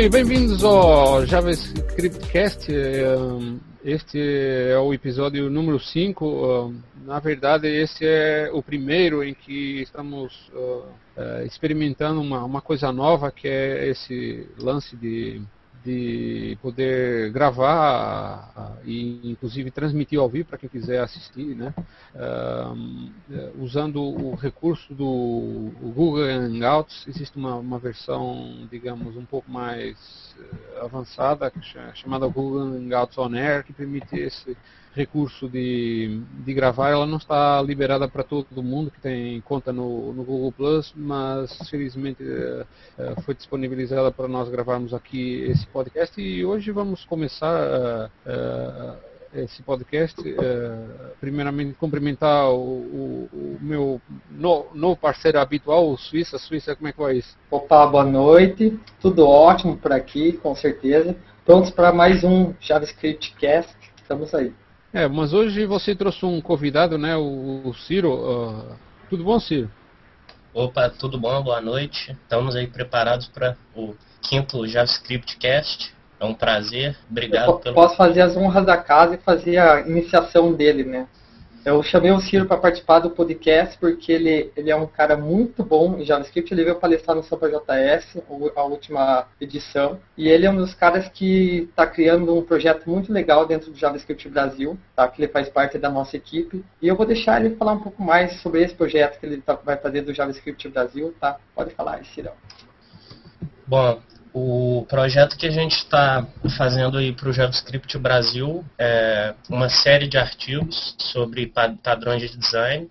bem, bem-vindos ao JavaScript Cast. Este é o episódio número 5. Na verdade, esse é o primeiro em que estamos experimentando uma, uma coisa nova, que é esse lance de de poder gravar e inclusive transmitir ao vivo para quem quiser assistir, né? Uh, usando o recurso do Google Hangouts, existe uma, uma versão, digamos, um pouco mais uh, avançada, chamada Google Hangouts On Air, que permite esse recurso de, de gravar, ela não está liberada para todo mundo que tem conta no, no Google Plus, mas felizmente é, foi disponibilizada para nós gravarmos aqui esse podcast e hoje vamos começar é, esse podcast. primeiramente, cumprimentar o, o, o meu no, novo parceiro habitual, o Suíça. Suíça, como é que vai isso? Opa, boa noite. Tudo ótimo por aqui, com certeza. Prontos para mais um JavaScript Cast. Estamos aí. É, mas hoje você trouxe um convidado, né? O, o Ciro. Uh, tudo bom, Ciro? Opa, tudo bom? Boa noite. Estamos aí preparados para o quinto JavaScript Cast. É um prazer. Obrigado Eu pelo. Posso fazer as honras da casa e fazer a iniciação dele, né? Eu chamei o Ciro para participar do podcast porque ele, ele é um cara muito bom em JavaScript. Ele veio palestrar no Sampa JS, a última edição. E ele é um dos caras que está criando um projeto muito legal dentro do JavaScript Brasil, tá? que ele faz parte da nossa equipe. E eu vou deixar ele falar um pouco mais sobre esse projeto que ele tá, vai fazer do JavaScript Brasil. Tá? Pode falar, Cirão. Bom, o projeto que a gente está fazendo aí para o JavaScript Brasil é uma série de artigos sobre padrões de design.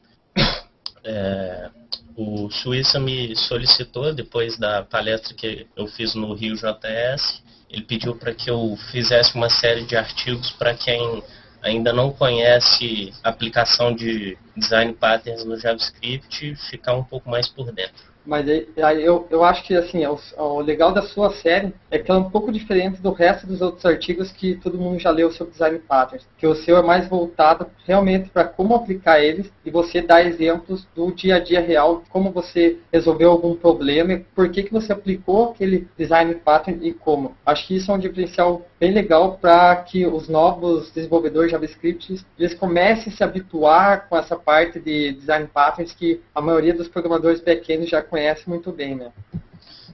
É, o Suíça me solicitou, depois da palestra que eu fiz no Rio JS, ele pediu para que eu fizesse uma série de artigos para quem ainda não conhece aplicação de design patterns no JavaScript ficar um pouco mais por dentro. Mas aí, eu, eu acho que assim, o, o, legal da sua série é que ela é um pouco diferente do resto dos outros artigos que todo mundo já leu sobre design patterns. Que o seu é mais voltado realmente para como aplicar eles e você dá exemplos do dia a dia real, como você resolveu algum problema e por que, que você aplicou aquele design pattern e como. Acho que isso é um diferencial bem legal para que os novos desenvolvedores JavaScript eles comecem a se habituar com essa parte de design patterns que a maioria dos programadores back-end já conhece muito bem, né?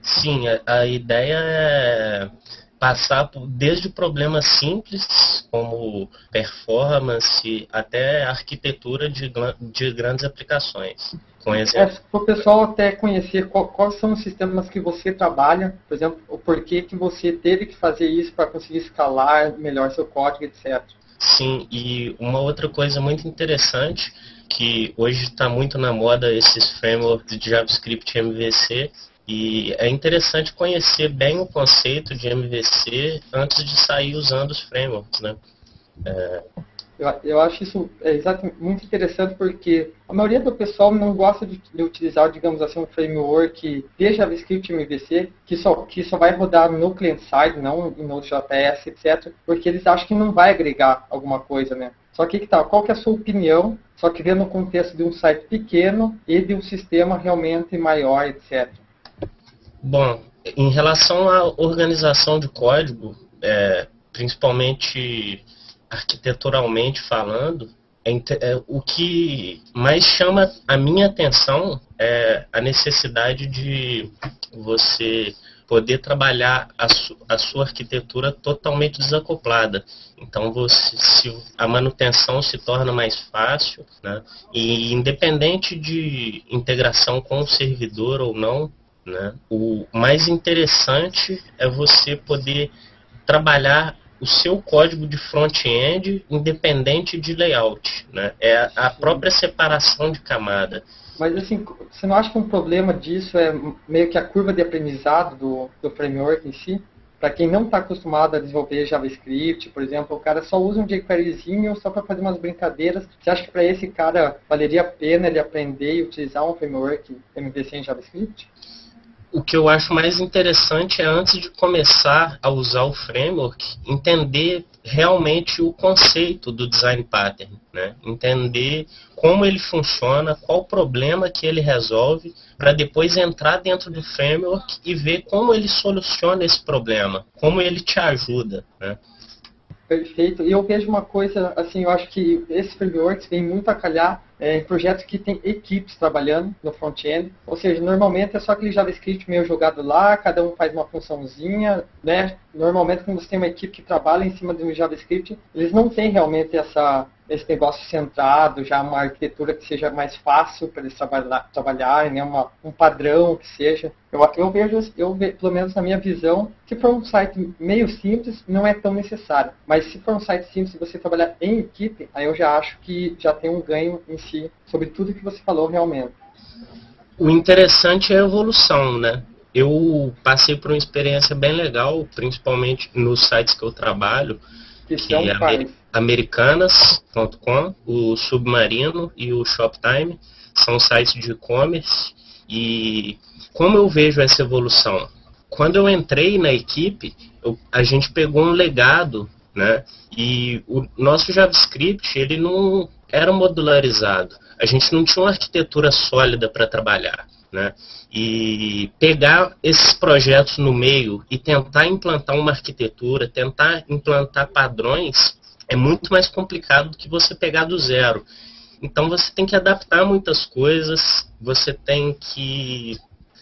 Sim, a, a ideia é passar por, desde problemas simples, como performance, até arquitetura de, de grandes aplicações. Com é, para o pessoal até conhecer qual, quais são os sistemas que você trabalha, por exemplo, o porquê que você teve que fazer isso para conseguir escalar melhor seu código, etc. Sim, e uma outra coisa muito interessante que hoje está muito na moda esses frameworks de JavaScript MVC e é interessante conhecer bem o conceito de MVC antes de sair usando os frameworks, né? É... Eu, eu, acho isso é exatamente muito interessante porque a maioria do pessoal não gosta de, de, utilizar, digamos assim, um framework de JavaScript MVC que só, que só vai rodar no client-side, não no Node.js, etc. Porque eles acham que não vai agregar alguma coisa, né? Só que, que tá, qual que é a sua opinião só que vendo no contexto de um site pequeno e de um sistema realmente maior, etc. Bom, em relação à organização de código, é, principalmente arquiteturalmente falando, é, é, o que mais chama a minha atenção é a necessidade de você poder trabalhar a, su, a sua arquitetura totalmente desacoplada. Então, você, se a manutenção se torna mais fácil, né? e independente de integração com o servidor ou não, né? o mais interessante é você poder trabalhar o seu código de front-end independente de layout. Né? É a própria separação de camada. Mas assim, você não acha que um problema disso é meio que a curva de aprendizado do, do framework em si? Para quem não está acostumado a desenvolver JavaScript, por exemplo, o cara só usa um jQueryzinho só para fazer umas brincadeiras. Você acha que para esse cara valeria a pena ele aprender e utilizar um framework MVC em JavaScript? O que eu acho mais interessante é antes de começar a usar o framework, entender realmente o conceito do design pattern, né? entender como ele funciona, qual o problema que ele resolve, para depois entrar dentro do framework e ver como ele soluciona esse problema, como ele te ajuda. Né? Perfeito. E eu vejo uma coisa, assim, eu acho que esses frameworks vêm muito a calhar é, em projetos que tem equipes trabalhando no front-end. Ou seja, normalmente é só aquele JavaScript meio jogado lá, cada um faz uma funçãozinha, né? Normalmente quando você tem uma equipe que trabalha em cima de um JavaScript, eles não têm realmente essa esse negócio centrado, já uma arquitetura que seja mais fácil para eles trabalhar, trabalharem, né? Uma, um padrão que seja. Eu, eu vejo, eu vejo, pelo menos na minha visão, se for um site meio simples, não é tão necessário. Mas se for um site simples e você trabalhar em equipe, aí eu já acho que já tem um ganho em si sobre tudo que você falou realmente. O interessante é a evolução, né? Eu passei por uma experiência bem legal, principalmente nos sites que eu trabalho, que, que é americanas.com, o Submarino e o Shoptime, são sites de e-commerce. E como eu vejo essa evolução? Quando eu entrei na equipe, eu, a gente pegou um legado, né? E o nosso JavaScript, ele não era modularizado. A gente não tinha uma arquitetura sólida para trabalhar. Né? E pegar esses projetos no meio e tentar implantar uma arquitetura, tentar implantar padrões, é muito mais complicado do que você pegar do zero. Então você tem que adaptar muitas coisas, você tem que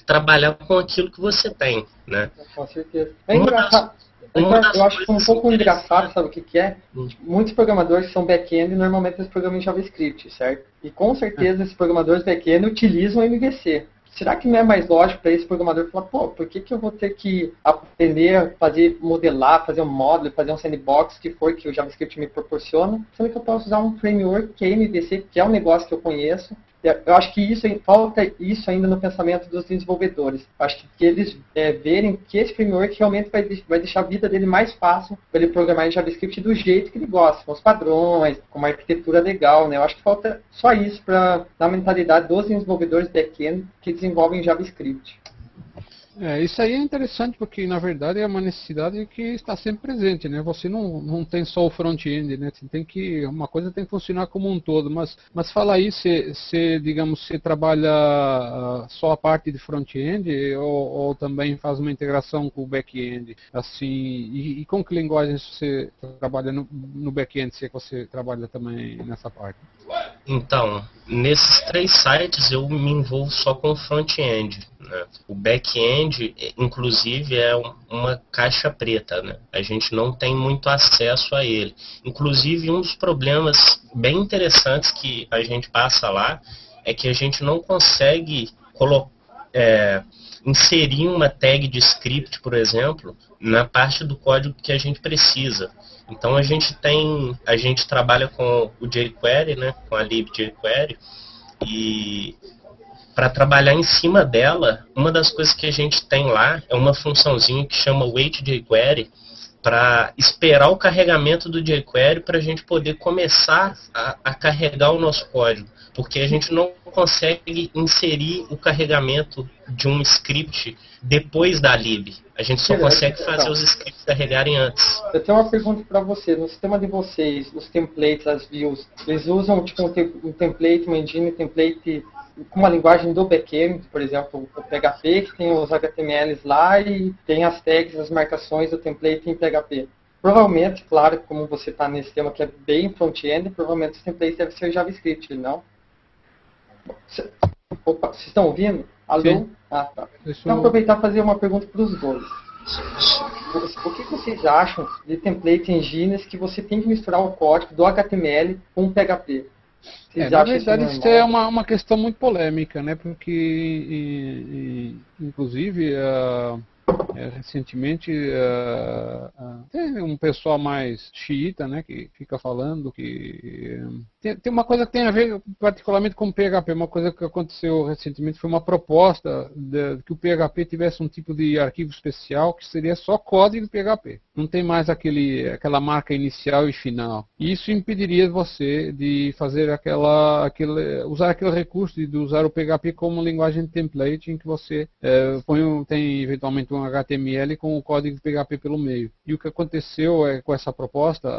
trabalhar com aquilo que você tem, né? Com certeza. É engraçado. Das, eu acho que um pouco engraçado, sabe o que, que é? Hum. Muitos programadores são back-end e normalmente eles programam em JavaScript, certo? E com certeza é. esses programadores back-end utilizam MVC. Será que não é mais lógico para esse programador falar, pô, por que, que eu vou ter que aprender fazer, modelar, fazer um módulo, fazer um sandbox que for que o JavaScript me proporciona, sendo que eu posso usar um framework que é MVC, que é um negócio que eu conheço, eu acho que isso falta isso ainda no pensamento dos desenvolvedores. Acho que eles é, verem que esse framework realmente vai, vai deixar a vida dele mais fácil para ele programar em JavaScript do jeito que ele gosta, com os padrões, com uma arquitetura legal. Né? Eu acho que falta só isso para na mentalidade dos desenvolvedores back-end que desenvolvem JavaScript. É, isso aí é interessante porque na verdade é uma necessidade que está sempre presente, né? Você não, não tem só o front-end, né? Você tem que uma coisa tem que funcionar como um todo, mas mas fala aí se, se digamos você trabalha uh, só a parte de front-end ou, ou, também faz uma integração com o back-end, assim e, e, com que linguagem você trabalha no, no back-end se é que você trabalha também nessa parte? Então, nesses três sites eu me envolvo só com front-end. Né? O back-end, inclusive, é uma caixa preta. Né? A gente não tem muito acesso a ele. Inclusive, um dos problemas bem interessantes que a gente passa lá é que a gente não consegue é, inserir uma tag de script, por exemplo, na parte do código que a gente precisa. Então a gente tem, a gente trabalha com o jQuery, né, com a lib jQuery, e para trabalhar em cima dela, uma das coisas que a gente tem lá é uma funçãozinha que chama wait jQuery para esperar o carregamento do jQuery para a gente poder começar a, a carregar o nosso código, porque a gente não consegue inserir o carregamento de um script depois da lib. A gente só consegue fazer os scripts carregarem antes. Eu tenho uma pergunta para você. No sistema de vocês, os templates, as views, eles usam tipo um, template, uma engine template com uma linguagem do backend, por exemplo, o PHP, que tem os HTMLs lá e tem as tags, as marcações do template em PHP. Provavelmente, claro, como você está nesse tema que é bem front-end, provavelmente os templates devem ser JavaScript, não? Opa, vocês estão ouvindo? Alô? Sim. Ah, tá. Então, aproveitar e fazer uma pergunta para os dois. O que vocês acham de template engines que você tem que misturar o código do HTML com o PHP? É, na verdade, isso, isso é uma, uma questão muito polêmica, né? Porque, e, e, inclusive, uh, é, recentemente uh, uh, tem um pessoal mais xiita, né, que fica falando que tem, tem, uma coisa que tem a ver particularmente com o PHP. Uma coisa que aconteceu recentemente foi uma proposta de, que o PHP tivesse um tipo de arquivo especial que seria só código PHP. Não tem mais aquele, aquela marca inicial e final. Isso impediria você de fazer aquela, aquele, usar aquele recurso de usar o PHP como linguagem template em que você é, põe um, tem eventualmente um HTML com o código PHP pelo meio. E o que aconteceu é com essa proposta,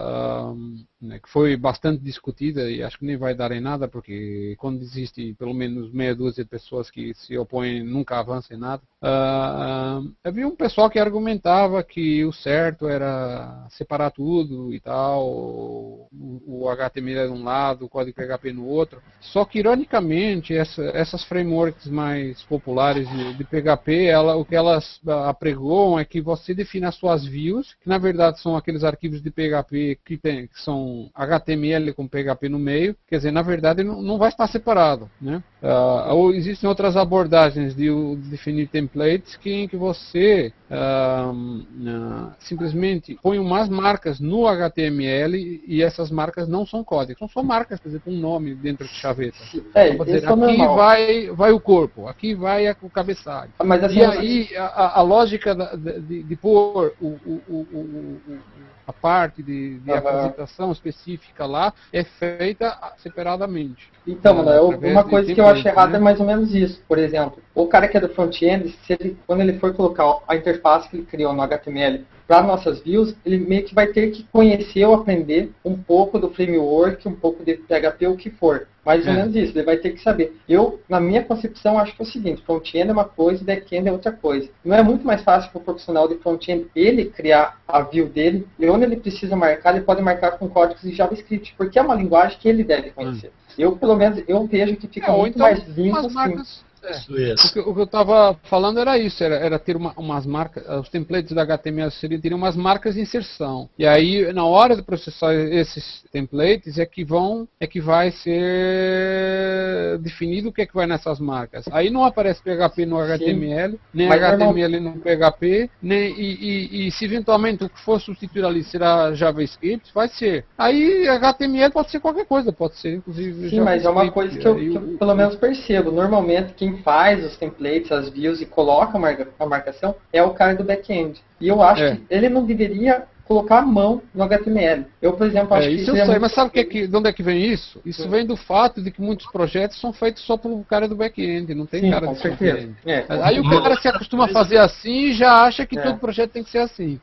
né, que foi bastante discutida e acho que nem vai dar em nada, porque quando existe pelo menos meia dúzia de pessoas que se opõem, nunca avança em nada. Uh, havia um pessoal que argumentava que o certo era separar tudo e tal, o, o HTML de um lado, o código PHP no outro. Só que, ironicamente, essa, essas frameworks mais populares de, de PHP, ela, o que elas apregoam é que você define as suas views, que na verdade são aqueles arquivos de PHP que, tem, que são HTML com PHP no meio, quer dizer, na verdade não, não vai estar separado. Né? Uh, ou existem outras abordagens de, de definir templates que, em que você uh, uh, simplesmente põe umas marcas no HTML e essas marcas não são códigos, são só marcas, quer dizer, com um nome dentro de chaveta. É, então, dizer, é aqui vai, vai o corpo, aqui vai o cabeçalho. Mas, assim, e aí a, a lógica de, de, de pôr o, o, o, a parte de, de uhum. apresentação específica lá é feita separadamente. Então, Manuel, uma coisa que eu acho errada né? é mais ou menos isso. Por exemplo, o cara que é do front-end, quando ele for colocar a interface que ele criou no HTML para nossas views, ele meio que vai ter que conhecer ou aprender um pouco do framework, um pouco de PHP, o que for. Mais ou é. menos isso, ele vai ter que saber. Eu, na minha concepção, acho que é o seguinte, front-end é uma coisa e back-end é outra coisa. Não é muito mais fácil para o profissional de front-end ele criar a view dele, e onde ele precisa marcar, ele pode marcar com códigos de JavaScript, porque é uma linguagem que ele deve conhecer. Hum. Eu, pelo menos, eu vejo que fica é, muito então, mais limpo assim. É. O, que, o, que, eu estava falando era isso, era, era ter uma, umas marcas, os templates da HTML seriam, teriam umas marcas de inserção. E aí, na hora de processar esses templates, é que vão, é que vai ser definido o que é que vai nessas marcas. Aí não aparece PHP no HTML, Sim. nem Mas HTML não... no PHP, nem, e, e, e, se eventualmente o que for substituir ali será JavaScript, vai ser. Aí HTML pode ser qualquer coisa, pode ser inclusive Sim, mas é uma coisa que eu, que eu pelo menos percebo. Normalmente quem faz os templates, as views e coloca a marcação é o cara do back-end. E eu acho é. que ele não deveria colocar a mão no HTML. Eu, por exemplo, acho é, isso que. Isso eu sei, mas sabe que, que, de onde é que vem isso? Isso vem do fato de que muitos projetos são feitos só pelo cara do back-end, não tem Sim, cara do front-end. É. Aí o cara se acostuma a fazer assim e já acha que é. todo projeto tem que ser assim.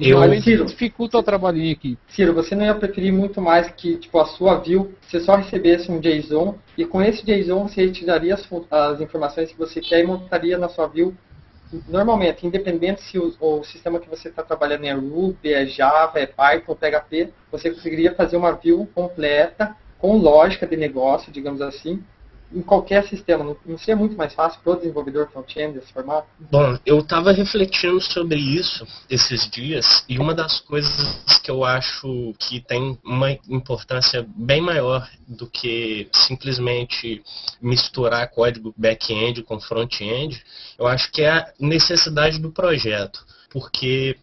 Eu, Ciro, dificulta o trabalho em equipe. Ciro, você não ia preferir muito mais que tipo, a sua view, você só recebesse um JSON e com esse JSON você retiraria as, as informações que você quer e montaria na sua view normalmente, independente se o, o sistema que você está trabalhando é Ruby, é Java, é Python, PHP, você conseguiria fazer uma view completa, com lógica de negócio, digamos assim, em qualquer sistema. Não, seria muito mais fácil para o desenvolvedor front-end esse formato? Bom, eu estava refletindo sobre isso esses dias e uma das coisas que eu acho que tem uma importância bem maior do que simplesmente misturar código back-end com front-end, eu acho que é a necessidade do projeto porque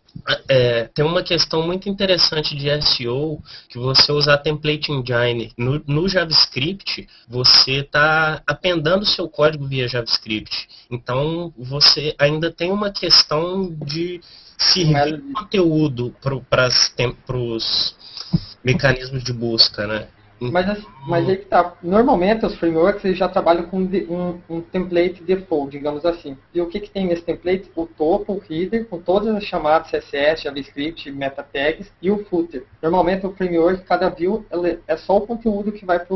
é, tem uma questão muito interessante de SEO, que você usar template engine no, no JavaScript, você está apendando seu código via JavaScript. Então, você ainda tem uma questão de servir conteúdo para os mecanismos de busca, né? Mas, assim, mas aí que tá. Normalmente os frameworks eles já trabalham com um, um, template default, digamos assim. E o que, que tem nesse template? O topo, o header, com todas as chamadas CSS, JavaScript, meta tags e o footer. Normalmente o framework, cada view, é só o conteúdo que vai para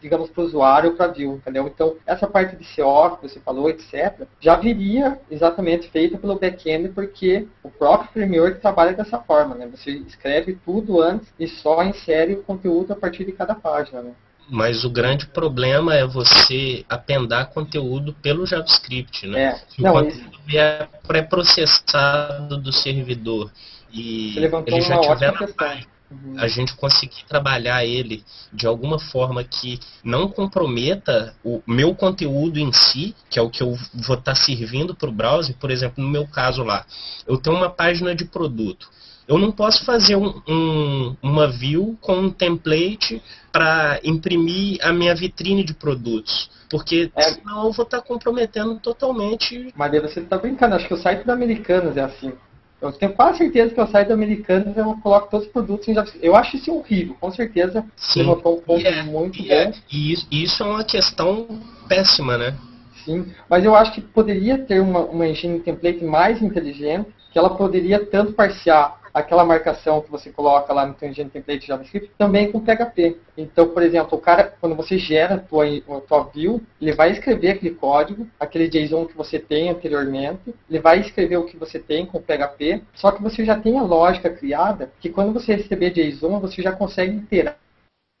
digamos, para o usuário para view, entendeu? Então, essa parte de CO que você falou, etc., já viria exatamente feita pelo back-end, porque o próprio framework trabalha dessa forma, né? Você escreve tudo antes e só insere o conteúdo a partir de cada página, né? Mas o grande problema é você apendar conteúdo pelo JavaScript, né? É. Se Não, o conteúdo é pré-processado do servidor e ele já tiver na página a gente conseguir trabalhar ele de alguma forma que não comprometa o meu conteúdo em si, que é o que eu vou estar tá servindo para o browser, por exemplo, no meu caso lá, eu tenho uma página de produto. Eu não posso fazer um, um, uma view com um template para imprimir a minha vitrine de produtos. Porque é. senão eu vou estar tá comprometendo totalmente. Mas você está brincando, acho que o site da Americanas é assim. Eu tenho quase certeza que eu saio do Americanas e eu coloco todos os produtos em JavaScript. Eu acho isso horrível, com certeza. Sim. Você um ponto é, muito e bom. É, e isso, isso é uma questão péssima, né? Sim, mas eu acho que poderia ter uma, uma engine template mais inteligente, que ela poderia tanto parciar aquela marcação que você coloca lá no teu engine template JavaScript também com PHP. Então, por exemplo, o cara, quando você gera a tua, a tua view, ele vai escrever aquele código, aquele JSON que você tem anteriormente, ele vai escrever o que você tem com PHP, só que você já tem a lógica criada, que quando você receber JSON, você já consegue interar.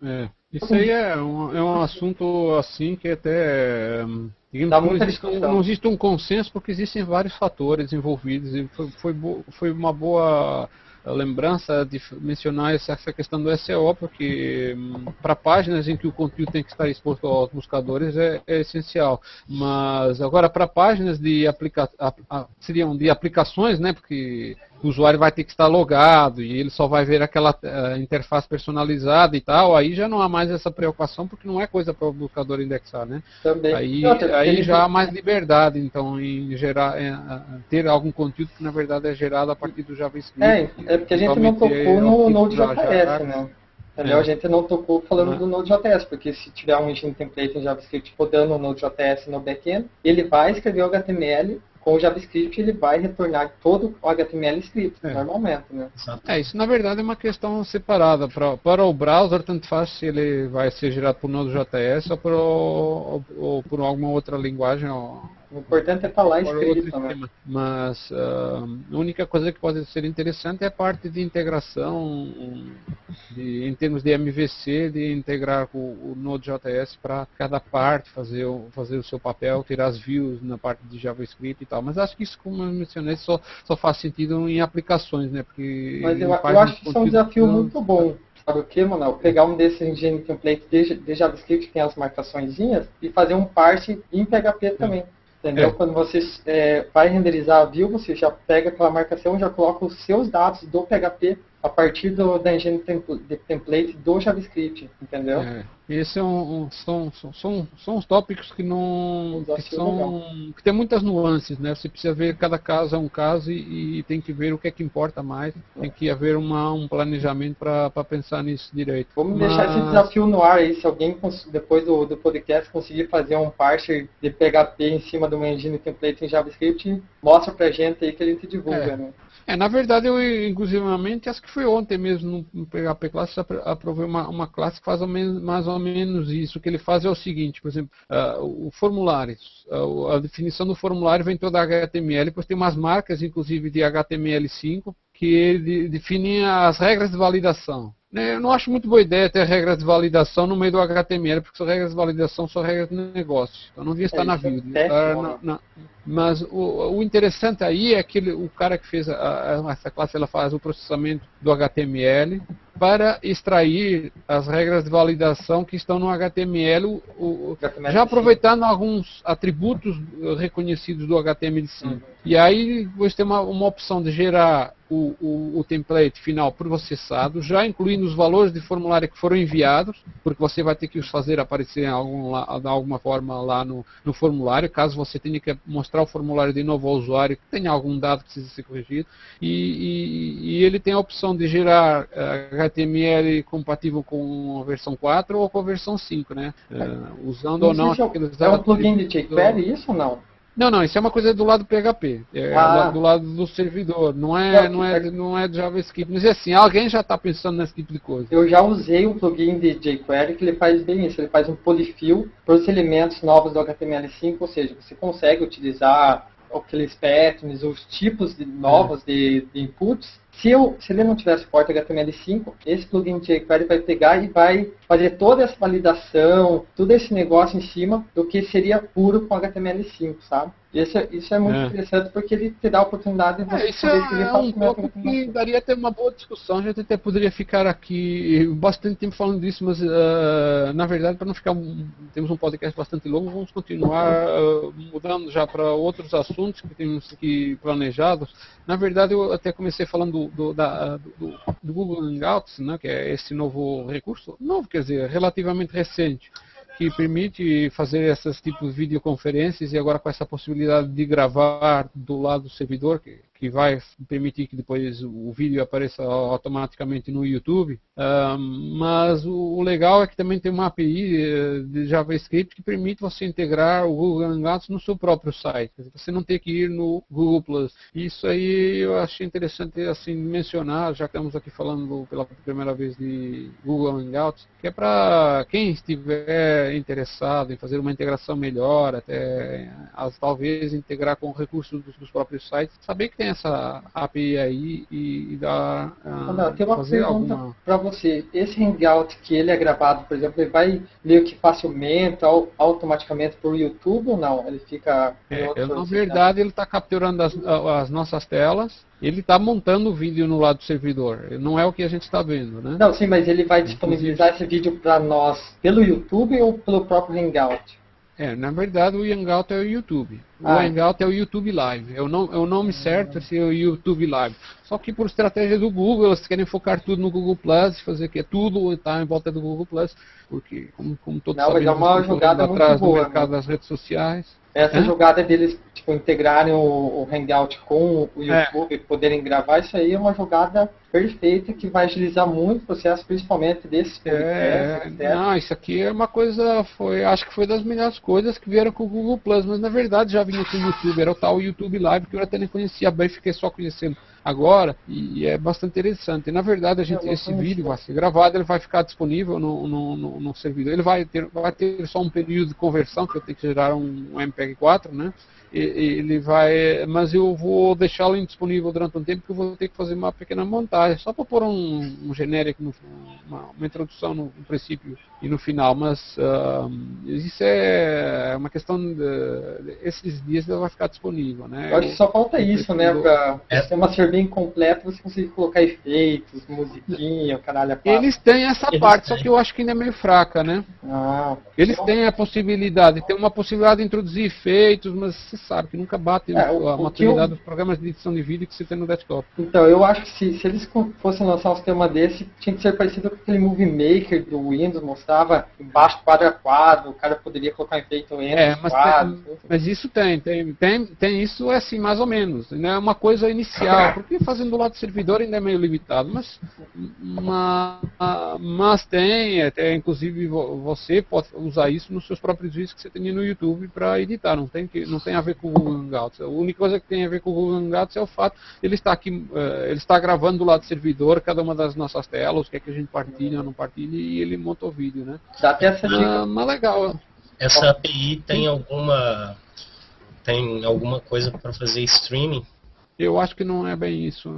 É, isso aí é um, é um assunto assim que até Digamos, Dá não, existe, discussão. não existe um consenso porque existem vários fatores envolvidos e foi, foi, foi uma boa lembrança de mencionar essa, essa questão do SEO porque para páginas em que o conteúdo tem que estar exposto aos buscadores é, é essencial mas agora para páginas de aplica a- a- seriam de aplicações né porque o usuário vai ter que estar logado e ele só vai ver aquela eh, interface personalizada e tal aí já não há mais essa preocupação porque não é coisa para o buscador indexar né Também. Aí, porque aí já há mais liberdade, então, em gerar, em, a- a- ter algum conteúdo que na verdade é gerado a partir do JavaScript. É, é porque a gente não tocou é, no Node.js, da- né? Entendeu? É. A gente não tocou falando Uhum. do Node.js, porque se tiver um engine template em JavaScript rodando o Node.js no backend, ele vai escrever o HTML com o JavaScript ele vai retornar todo o HTML script, É. normalmente, né? É, isso na verdade é uma questão separada. Pra, para o browser, tanto faz se ele vai ser gerado por Node.js ou por, ou, ou por alguma outra linguagem ou, O importante é estar lá por outro escrito, né? Mas ah, a única coisa que pode ser interessante é a parte de integração, de, em termos de MVC, de integrar o, o Node.js para cada parte, fazer o, fazer o seu papel, tirar as views na parte de JavaScript e tal. Mas acho que isso, como eu mencionei, só, só faz sentido em aplicações, né? Porque Mas eu, eu acho que isso é um desafio não- muito bom. Sabe o que, Manuel? Pegar um desses engine template de, de JavaScript que tem as marcaçõezinhas e fazer um parse em PHP também. Entendeu? É. Quando você é, vai renderizar a view, você já pega aquela marcação e já coloca os seus dados do PHP a partir do, da engine template do JavaScript, entendeu? É, esse é um, um- são, são, são, são os tópicos que não que são que tem muitas nuances, né? Você precisa ver cada caso é um caso e, e tem que ver o que é que importa mais. Tem que haver uma, um planejamento para pensar nisso direito. Vamos Mas- deixar esse desafio no ar aí, se alguém depois do, do podcast conseguir fazer um parser de PHP em cima de uma engine template em JavaScript, mostra pra gente aí que a gente divulga, É. né? É, na verdade, eu, inclusivamente, acho que foi ontem mesmo no- PHP Class, apro- aprovei uma, uma classe que faz mais ou menos isso. O que ele faz é o seguinte, por exemplo, ah, o formulário, ah, o- a definição do formulário vem toda HTML, depois tem umas marcas, inclusive de HTML5, que ele define as regras de validação. Né, Eu não acho muito boa ideia ter regras de validação no meio do HTML, porque as regras de validação são regras de negócio. Então não devia estar É, na isso é estar péssimo, na- né? na- mas o, o interessante aí é que ele- o cara que fez a- a- essa classe, ela faz o processamento do HTML para extrair as regras de validação que estão no HTML, o- o- HTML5. já aproveitando alguns atributos reconhecidos do HTML5. Uhum. E aí você tem uma, uma opção de gerar o, o- o template final processado, já incluindo os valores de formulário que foram enviados, porque você vai ter que os fazer aparecer algum de alguma forma lá no, no formulário, caso você tenha que mostrar o formulário de novo ao usuário que tenha algum dado que precisa ser corrigido. E, e- e ele tem a opção de gerar eh, HTML compatível com a versão 4 ou com a versão 5, né? Eh, usando ou não é aqueles É um plugin de jQuery isso ou não? Não, não, isso é uma coisa do lado do PHP, é Ah. do lado do servidor, não é, Não, é, é- não é do JavaScript. Mas assim, alguém já está pensando nesse tipo de coisa. Eu já usei um plugin de jQuery que ele faz bem isso. Ele faz um polyfill para os elementos novos do HTML5, ou seja, você consegue utilizar aqueles patterns, os tipos de- novos de, de inputs. Se, eu, se ele não tiver suporte HTML5, esse plugin de jQuery vai pegar e vai fazer toda essa validação, todo esse negócio em cima do que seria puro com HTML5, sabe? Isso, é- isso é muito É. interessante porque ele te dá a oportunidade de você É, isso poder é um tópico que HTML5. daria até uma boa discussão. A gente até poderia ficar aqui bastante tempo falando disso, mas ah, na verdade, para não ficar. um- Temos um podcast bastante longo, vamos continuar ah, mudando já para outros assuntos que temos aqui planejados. Na verdade, eu até comecei falando do, do- da- do- do Google Hangouts, né, que é esse novo recurso, novo, quer dizer, relativamente recente que permite fazer esses tipos de videoconferências e agora com essa possibilidade de gravar do lado do servidor, que, que vai permitir que depois o vídeo apareça automaticamente no YouTube. mas o, legal é que também tem uma API eh, de JavaScript que permite você integrar o Google Hangouts no seu próprio site. Você não tem que ir no Google Plus. Isso aí eu achei interessante assim mencionar, já que estamos aqui falando pela primeira vez de Google Hangouts, que é para quem estiver interessado em fazer uma integração melhor, até as, talvez integrar com recursos dos, dos próprios sites, saber que tem essa API aí e, e dar. Ah, não, tem uma pergunta alguma... para você. Esse Hangout que ele é gravado, por exemplo, ele vai meio que facilmente, automaticamente para o YouTube ou não? Ele fica. É, na verdade, ele está capturando as, as nossas telas ele está montando o vídeo no lado do servidor. Não é o que a gente está vendo, né? Não, sim, mas ele vai disponibilizar esse vídeo para nós pelo YouTube ou pelo próprio Hangout? É, na verdade o Hangout é o YouTube. O ah. Hangout é o YouTube Live. É o, nome, é o nome certo é o YouTube Live. Só que por estratégia do Google, eles querem focar tudo no Google Plus, fazer que é tudo está em volta do Google Plus, porque como, como todos Não, sabemos, mas é uma jogada atrás boa, do mercado né? das redes sociais. Essa jogada deles tipo, integrarem o, o, Hangout com o é. YouTube e poderem gravar, isso aí é uma jogada perfeita que vai agilizar muito o processo, principalmente desses é, Não, isso aqui é uma coisa, foi, acho que foi das melhores coisas que vieram com o Google Plus, mas na verdade já vinha com o YouTube, era o tal YouTube Live que eu até nem conhecia bem, fiquei só conhecendo agora e é bastante interessante. Na verdade, a gente, esse vídeo vai ser gravado, ele vai ficar disponível no, no, no, no servidor. Ele vai ter, vai ter só um período de conversão, que eu tenho que gerar um, um MPEG-4, né? Ele vai, mas eu vou deixá-lo indisponível durante um tempo que eu vou ter que fazer uma pequena montagem, só para pôr um, um genérico, no, uma, uma, introdução no, no, princípio e no final, mas uh, isso é uma questão de, esses dias ele vai ficar disponível, né? Só falta isso, né, para é. ser uma ser bem completa, você conseguir colocar efeitos, musiquinha, caralho. Eles têm essa Eles parte, têm. só que eu acho que ainda é meio fraca, né? Ah, Eles então... têm a possibilidade, tem uma possibilidade de introduzir efeitos, mas sabe, que nunca bate é, o, a maturidade eu... dos programas de edição de vídeo que você tem no desktop. Então, eu acho que se, se eles fossem lançar um sistema desse, tinha que ser parecido com aquele Movie Maker do Windows, mostrava embaixo quadro a quadro, o cara poderia colocar efeito em é, mas, quadro, tem, mas isso tem, tem, tem, tem isso é assim, mais ou menos. Né? É uma coisa inicial, porque fazendo do lado do servidor ainda é meio limitado, mas, mas, mas tem, é, inclusive você pode usar isso nos seus próprios vídeos que você tem no YouTube para editar, não tem, que, não tem a ver com o Google Hangouts. A única coisa que tem a ver com o Google Hangouts é o fato de ele estar aqui, uh, ele está gravando do lado do servidor cada uma das nossas telas, o que é que a gente partilha ou não partilha, e ele monta o vídeo, né? Dá até essa dica. mas legal. Essa API tem alguma tem alguma coisa para fazer streaming? Eu acho que não é bem isso.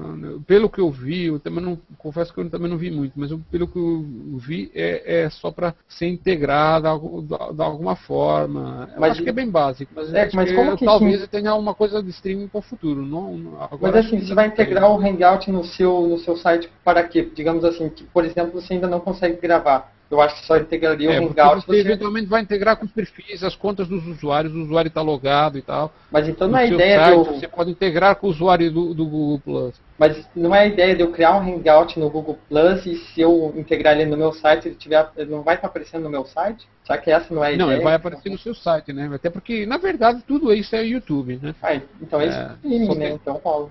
Pelo que eu vi, eu também não confesso que eu também não vi muito, mas eu, pelo que eu vi é, é só para ser integrado de, alguma forma. Eu mas, acho que é bem básico, mas, é, mas como que, talvez tenha alguma coisa de streaming para o futuro. Não, mas assim, você vai integrar o Hangout no seu no seu site para quê? Digamos assim, que, por exemplo, você ainda não consegue gravar eu acho que só integraria é, o Hangout. Você, eventualmente vai integrar com os perfis, as contas dos usuários, o usuário está logado e tal. Mas então não é a ideia site, de eu... Você pode integrar com o usuário do, do, Google Plus. Mas não é a ideia de eu criar um Hangout no Google Plus e se eu integrar ele no meu site, ele, tiver, ele não vai estar aparecendo no meu site? Será que essa não é a ideia? Não, ele vai aparecer no seu site, né? Até porque, na verdade, tudo isso é YouTube, né? Ah, então é, é streaming, né? Então, Paulo.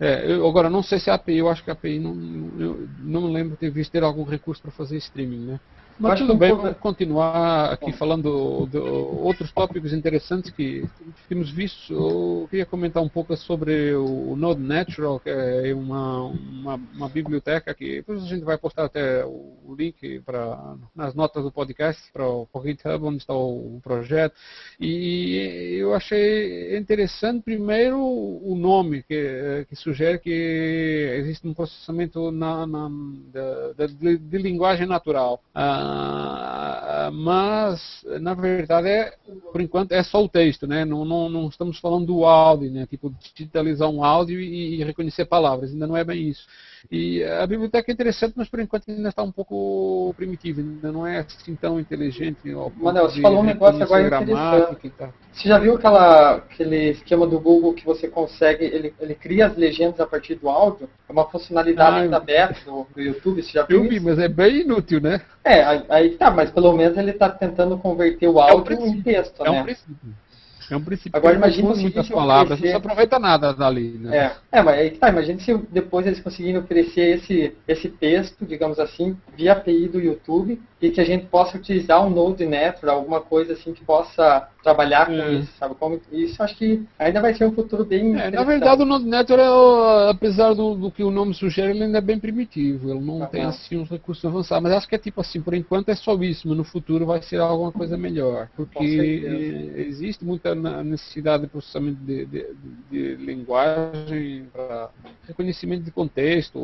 É, eu, agora, não sei se a API, eu acho que a API não, eu não lembro de ter visto ter algum recurso para fazer streaming, né? Mas tudo bem, vamos continuar aqui falando de outros tópicos interessantes que temos visto. Eu queria comentar um pouco sobre o Node Natural, que é uma, uma, uma biblioteca que depois a gente vai postar até o link para nas notas do podcast para o GitHub, onde está o, projeto. E eu achei interessante, primeiro, o nome, que, que sugere que existe um processamento na, na de, de, de, linguagem natural. Ah, ah, mas, na verdade, é, por enquanto é só o texto, né? Não, não, não estamos falando do áudio, né? Tipo, digitalizar um áudio e, e, reconhecer palavras, ainda não é bem isso. E a biblioteca é interessante, mas por enquanto ainda está um pouco primitiva, ainda não é assim tão inteligente. Manel, você falou um negócio agora interessante. Você já viu aquela, aquele esquema do Google que você consegue, ele, ele cria as legendas a partir do áudio? É uma funcionalidade ah, aberta do, do YouTube, você já viu Eu vi, isso? mas é bem inútil, né? É, aí tá, mas pelo menos ele está tentando converter o áudio é um em texto, é né? Um princípio. É um princípio Agora imagine confunda muitas palavras, não se aproveita nada dali, né? É, é mas aí tá, imagine se depois eles conseguirem oferecer esse, esse texto, digamos assim, via API do YouTube, e que a gente possa utilizar um Node Network, alguma coisa assim que possa trabalhar com É. isso, sabe? Como, isso acho que ainda vai ser um futuro bem É, na verdade, o Node é, o- apesar do, do que o nome sugere, ele ainda é bem primitivo. Ele não Aham. tem assim uns recursos avançados. Mas acho que é tipo assim, por enquanto é só isso, mas no futuro vai ser alguma coisa melhor. Porque existe muita na- necessidade de processamento de, de- de linguagem para reconhecimento de contexto.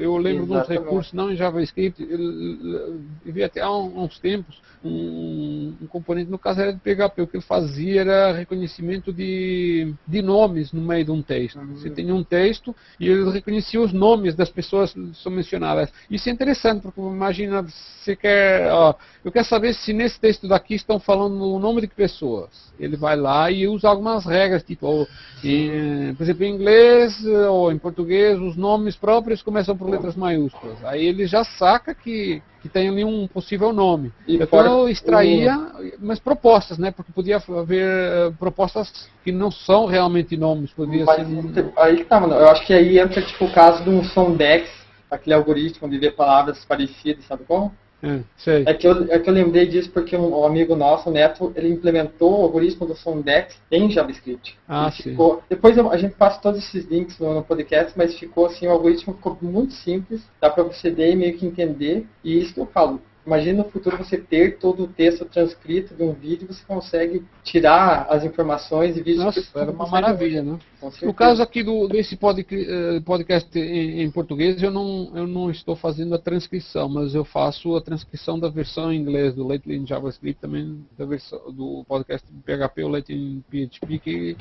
Eu lembro de uns Exatamente. recursos, não em JavaScript, eu, vi até há uns tempos um, um componente, no caso era de PHP, o que ele fazia era reconhecimento de, de nomes no meio de um texto. Uhum. Você tem um texto e ele reconhecia os nomes das pessoas que são mencionadas. Isso é interessante, porque imagina, você quer, ó, eu quero saber se nesse texto daqui estão falando o nome de que pessoas. Ele vai lá e usa algumas regras, tipo, ou, em, por exemplo, em inglês eh, ou em português, os nomes próprios começam por letras maiúsculas. Aí ele já saca que, que tem ali um possível nome. E então fora eu extraía umas propostas, né? Porque podia haver eh, propostas que não são realmente nomes, podia Mas ser. aí que tá, mano. Eu acho que aí entra tipo o caso de um Sondex, aquele algoritmo de ver palavras parecidas, sabe como? É. É que, eu, é que eu lembrei disso porque um, um amigo nosso, o Neto, ele implementou o algoritmo do Sondex em JavaScript. Ah, sim. ficou- depois eu- a gente passa todos esses links no, no podcast, mas ficou assim, o algoritmo ficou muito simples, dá para você ler e meio que entender. E isso que eu falo. Imagina no futuro você ter todo o texto transcrito de um vídeo, você consegue tirar as informações e vídeos. Nossa, era uma maravilha, né? No caso aqui do, desse eh, podcast em, em português, eu não, eu não estou fazendo a transcrição, mas eu faço a transcrição da versão em inglês do Lately in JavaScript, também da versão do podcast PHP, o Lately in PHP, que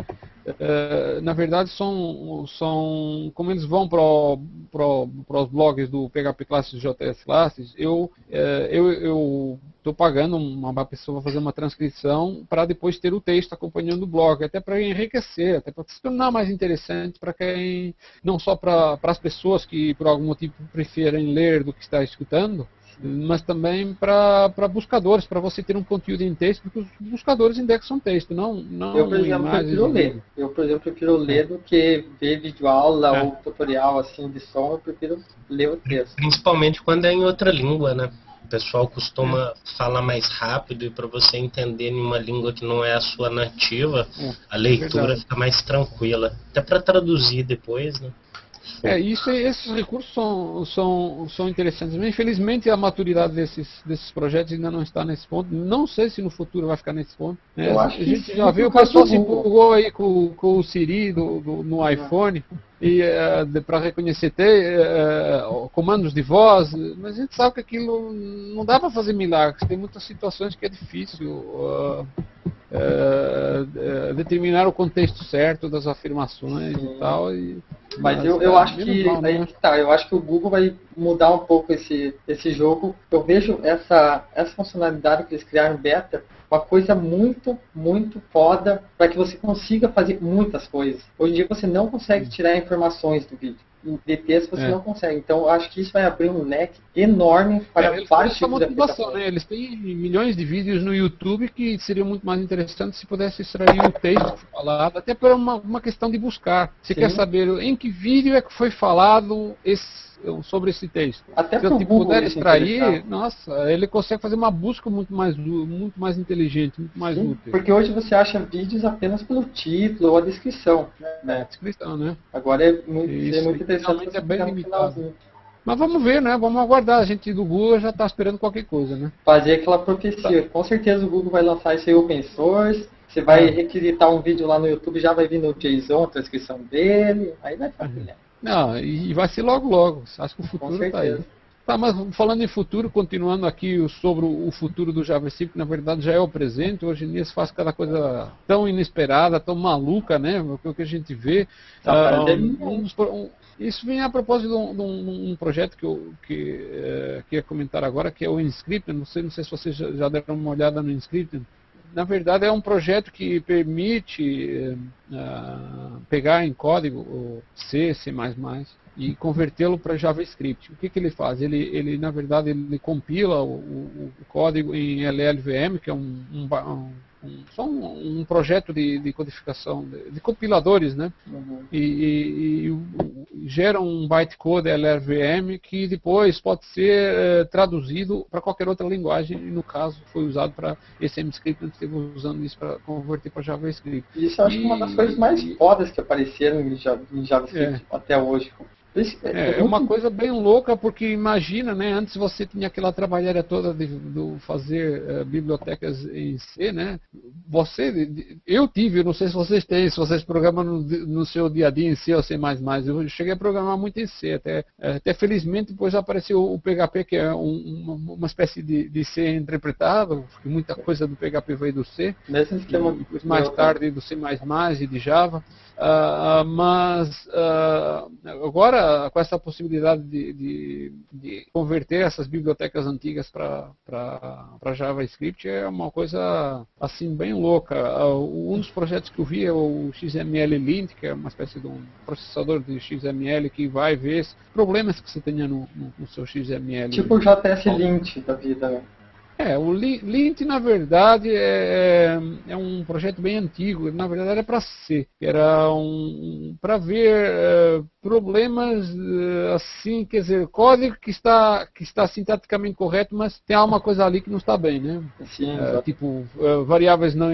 eh, na verdade são, são como eles vão para os blogs do PHP Classes JS Classes, eu eh, eu eu estou pagando uma, uma pessoa fazer uma transcrição para depois ter o texto acompanhando o blog, até para enriquecer, até para se tornar mais interessante para quem, não só para as pessoas que por algum motivo preferem ler do que está escutando, mas também para buscadores, para você ter um conteúdo em texto, porque os buscadores indexam texto, não, não Eu, por exemplo, prefiro ler. Eu, por exemplo, prefiro ler do que ver vídeo aula É. ou tutorial assim de som, eu prefiro ler o texto. Principalmente quando é em outra língua, né? O pessoal costuma falar mais rápido e para você entender em uma língua que não é a sua nativa, É, a leitura verdade. fica mais tranquila. Até para traduzir depois, né? É, isso, esses recursos são, são, são interessantes. Infelizmente, a maturidade desses, desses projetos ainda não está nesse ponto. Não sei se no futuro vai ficar nesse ponto. né? A gente já viu, o pessoal se empolgou aí com, com o Siri do, do- no iPhone e para reconhecer te- eh, comandos de voz, mas a gente sabe que aquilo não dá para fazer milagres. Tem muitas situações que é difícil. ah, eh, eh, determinar o contexto certo das afirmações Sim. e tal. E, Mas eu, eu tá, acho que mal, né? aí que tá, eu acho que o Google vai mudar um pouco esse, esse jogo. Eu vejo essa, essa funcionalidade que eles criaram beta uma coisa muito, muito foda para que você consiga fazer muitas coisas. Hoje em dia você não consegue tirar informações do vídeo. Em DTs você É. não consegue. Então acho que isso vai abrir um leque enorme para É, vários tipos de né? Eles têm milhões de vídeos no YouTube que seria muito mais interessante se pudesse extrair o texto que foi falado, até por uma, uma questão de buscar. Você Sim. quer saber em que vídeo é que foi falado esse- sobre esse texto. Até Se eu tipo, Google puder é extrair, nossa, ele consegue fazer uma busca muito mais, muito mais inteligente, muito mais Sim, útil. porque hoje você acha vídeos apenas pelo título ou a descrição. É, Né? descrição, né? Agora é muito, Isso, seria muito interessante é bem limitado. Mas vamos ver, né? Vamos aguardar. A gente do Google já está esperando qualquer coisa, né? fazer aquela profecia. Com certeza o Google vai lançar isso aí open source. Você vai É. requisitar um vídeo lá no YouTube, já vai vir no JSON a transcrição dele. Aí vai ficar filha. Não, e vai ser logo logo. Acho que o futuro está aí. Tá, mas falando em futuro, continuando aqui sobre o futuro do JavaScript, que na verdade já é o presente, hoje em dia se faz cada coisa tão inesperada, tão maluca, né? O que a gente vê. Tá, Ah, é- um- um um- isso vem a propósito de um, de um- projeto que eu que, eh, queria comentar agora, que é o Inscription. Não sei, não sei se vocês já, já deram uma olhada no Inscription. Na verdade, é um projeto que permite ah, pegar em código C, C++, e convertê-lo para JavaScript. O que, que ele faz? Ele, ele, na verdade, ele compila o, o- o código em LLVM, que é um, um um- um, só um, um projeto de, de codificação, de, de, compiladores, né? Uhum. E, e, e, gera um bytecode LRVM que depois pode ser é, traduzido para qualquer outra linguagem, e no caso foi usado para esse MScript, nós esteve usando isso para converter para JavaScript. Isso eu acho que é uma das coisas mais fodas que apareceram em JavaScript é. até hoje. É, é, uma coisa bem louca, porque imagina, né? Antes você tinha aquela trabalhada toda de, de fazer uh, bibliotecas em C, né? Você, eu tive, não sei se vocês têm, se vocês programam no, no seu dia a dia em C ou C++, eu cheguei a programar muito em C, até, eh, até felizmente depois apareceu o PHP, que é um, uma, uma, espécie de, de C interpretado, porque muita coisa do PHP veio do C, Mesmo e, mais tarde do C++ e de Java. Uh, mas uh, agora com essa possibilidade de, de, de, converter essas bibliotecas antigas para JavaScript é uma coisa assim bem louca. Uh, um dos projetos que eu vi é o XML Lint, que é uma espécie de um processador de XML que vai ver problemas que você tenha no, no, no seu XML. Tipo o JS Lint da vida? É, o Lint, na verdade, é, é, é, um projeto bem antigo. Na verdade, era para C. Era um, para ver é, problemas, é, assim, quer dizer, código que está, que está sintaticamente correto, mas tem alguma coisa ali que não está bem, né? Sim, é, tipo, é, variáveis não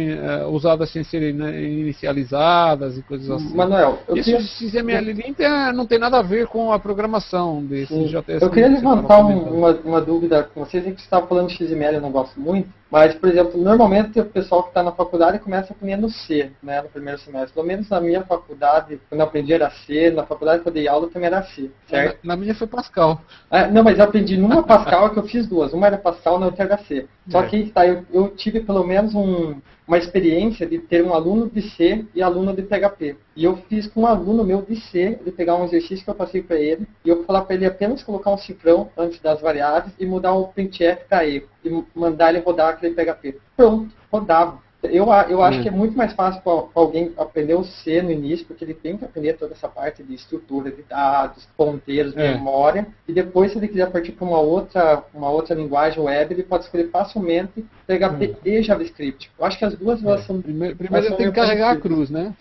usadas sem serem né, inicializadas e coisas assim. Manuel, eu Esse queria... XML Lint não tem nada a ver com a programação desse JS. Eu queria levantar uma, uma dúvida com vocês, que você estava falando de XML eu não gosto muito, mas, por exemplo, normalmente o pessoal que está na faculdade começa aprendendo C, né, no primeiro semestre. Pelo menos na minha faculdade, quando eu aprendi era C, na faculdade que eu dei aula também era C, certo? Na, na minha foi Pascal. Ah, não, mas eu aprendi numa Pascal que eu fiz duas. Uma era Pascal, na outra era C. Só é. que tá, eu, eu tive pelo menos um, uma experiência de ter um aluno de C e aluno de PHP. E eu fiz com um aluno meu de C, de pegar um exercício que eu passei para ele, e eu falar para ele apenas colocar um cifrão antes das variáveis e mudar o printf para eco, e mandar ele rodar aquele PHP. Pronto, rodava. Eu, eu acho hum. que é muito mais fácil para alguém aprender o C no início, porque ele tem que aprender toda essa parte de estrutura de dados, ponteiros, é. memória, e depois, se ele quiser partir para uma outra, uma outra linguagem web, ele pode escolher facilmente PHP hum. e JavaScript. Eu acho que as duas é. são. Primeiro, primeiro ele tem que carregar a cruz, né?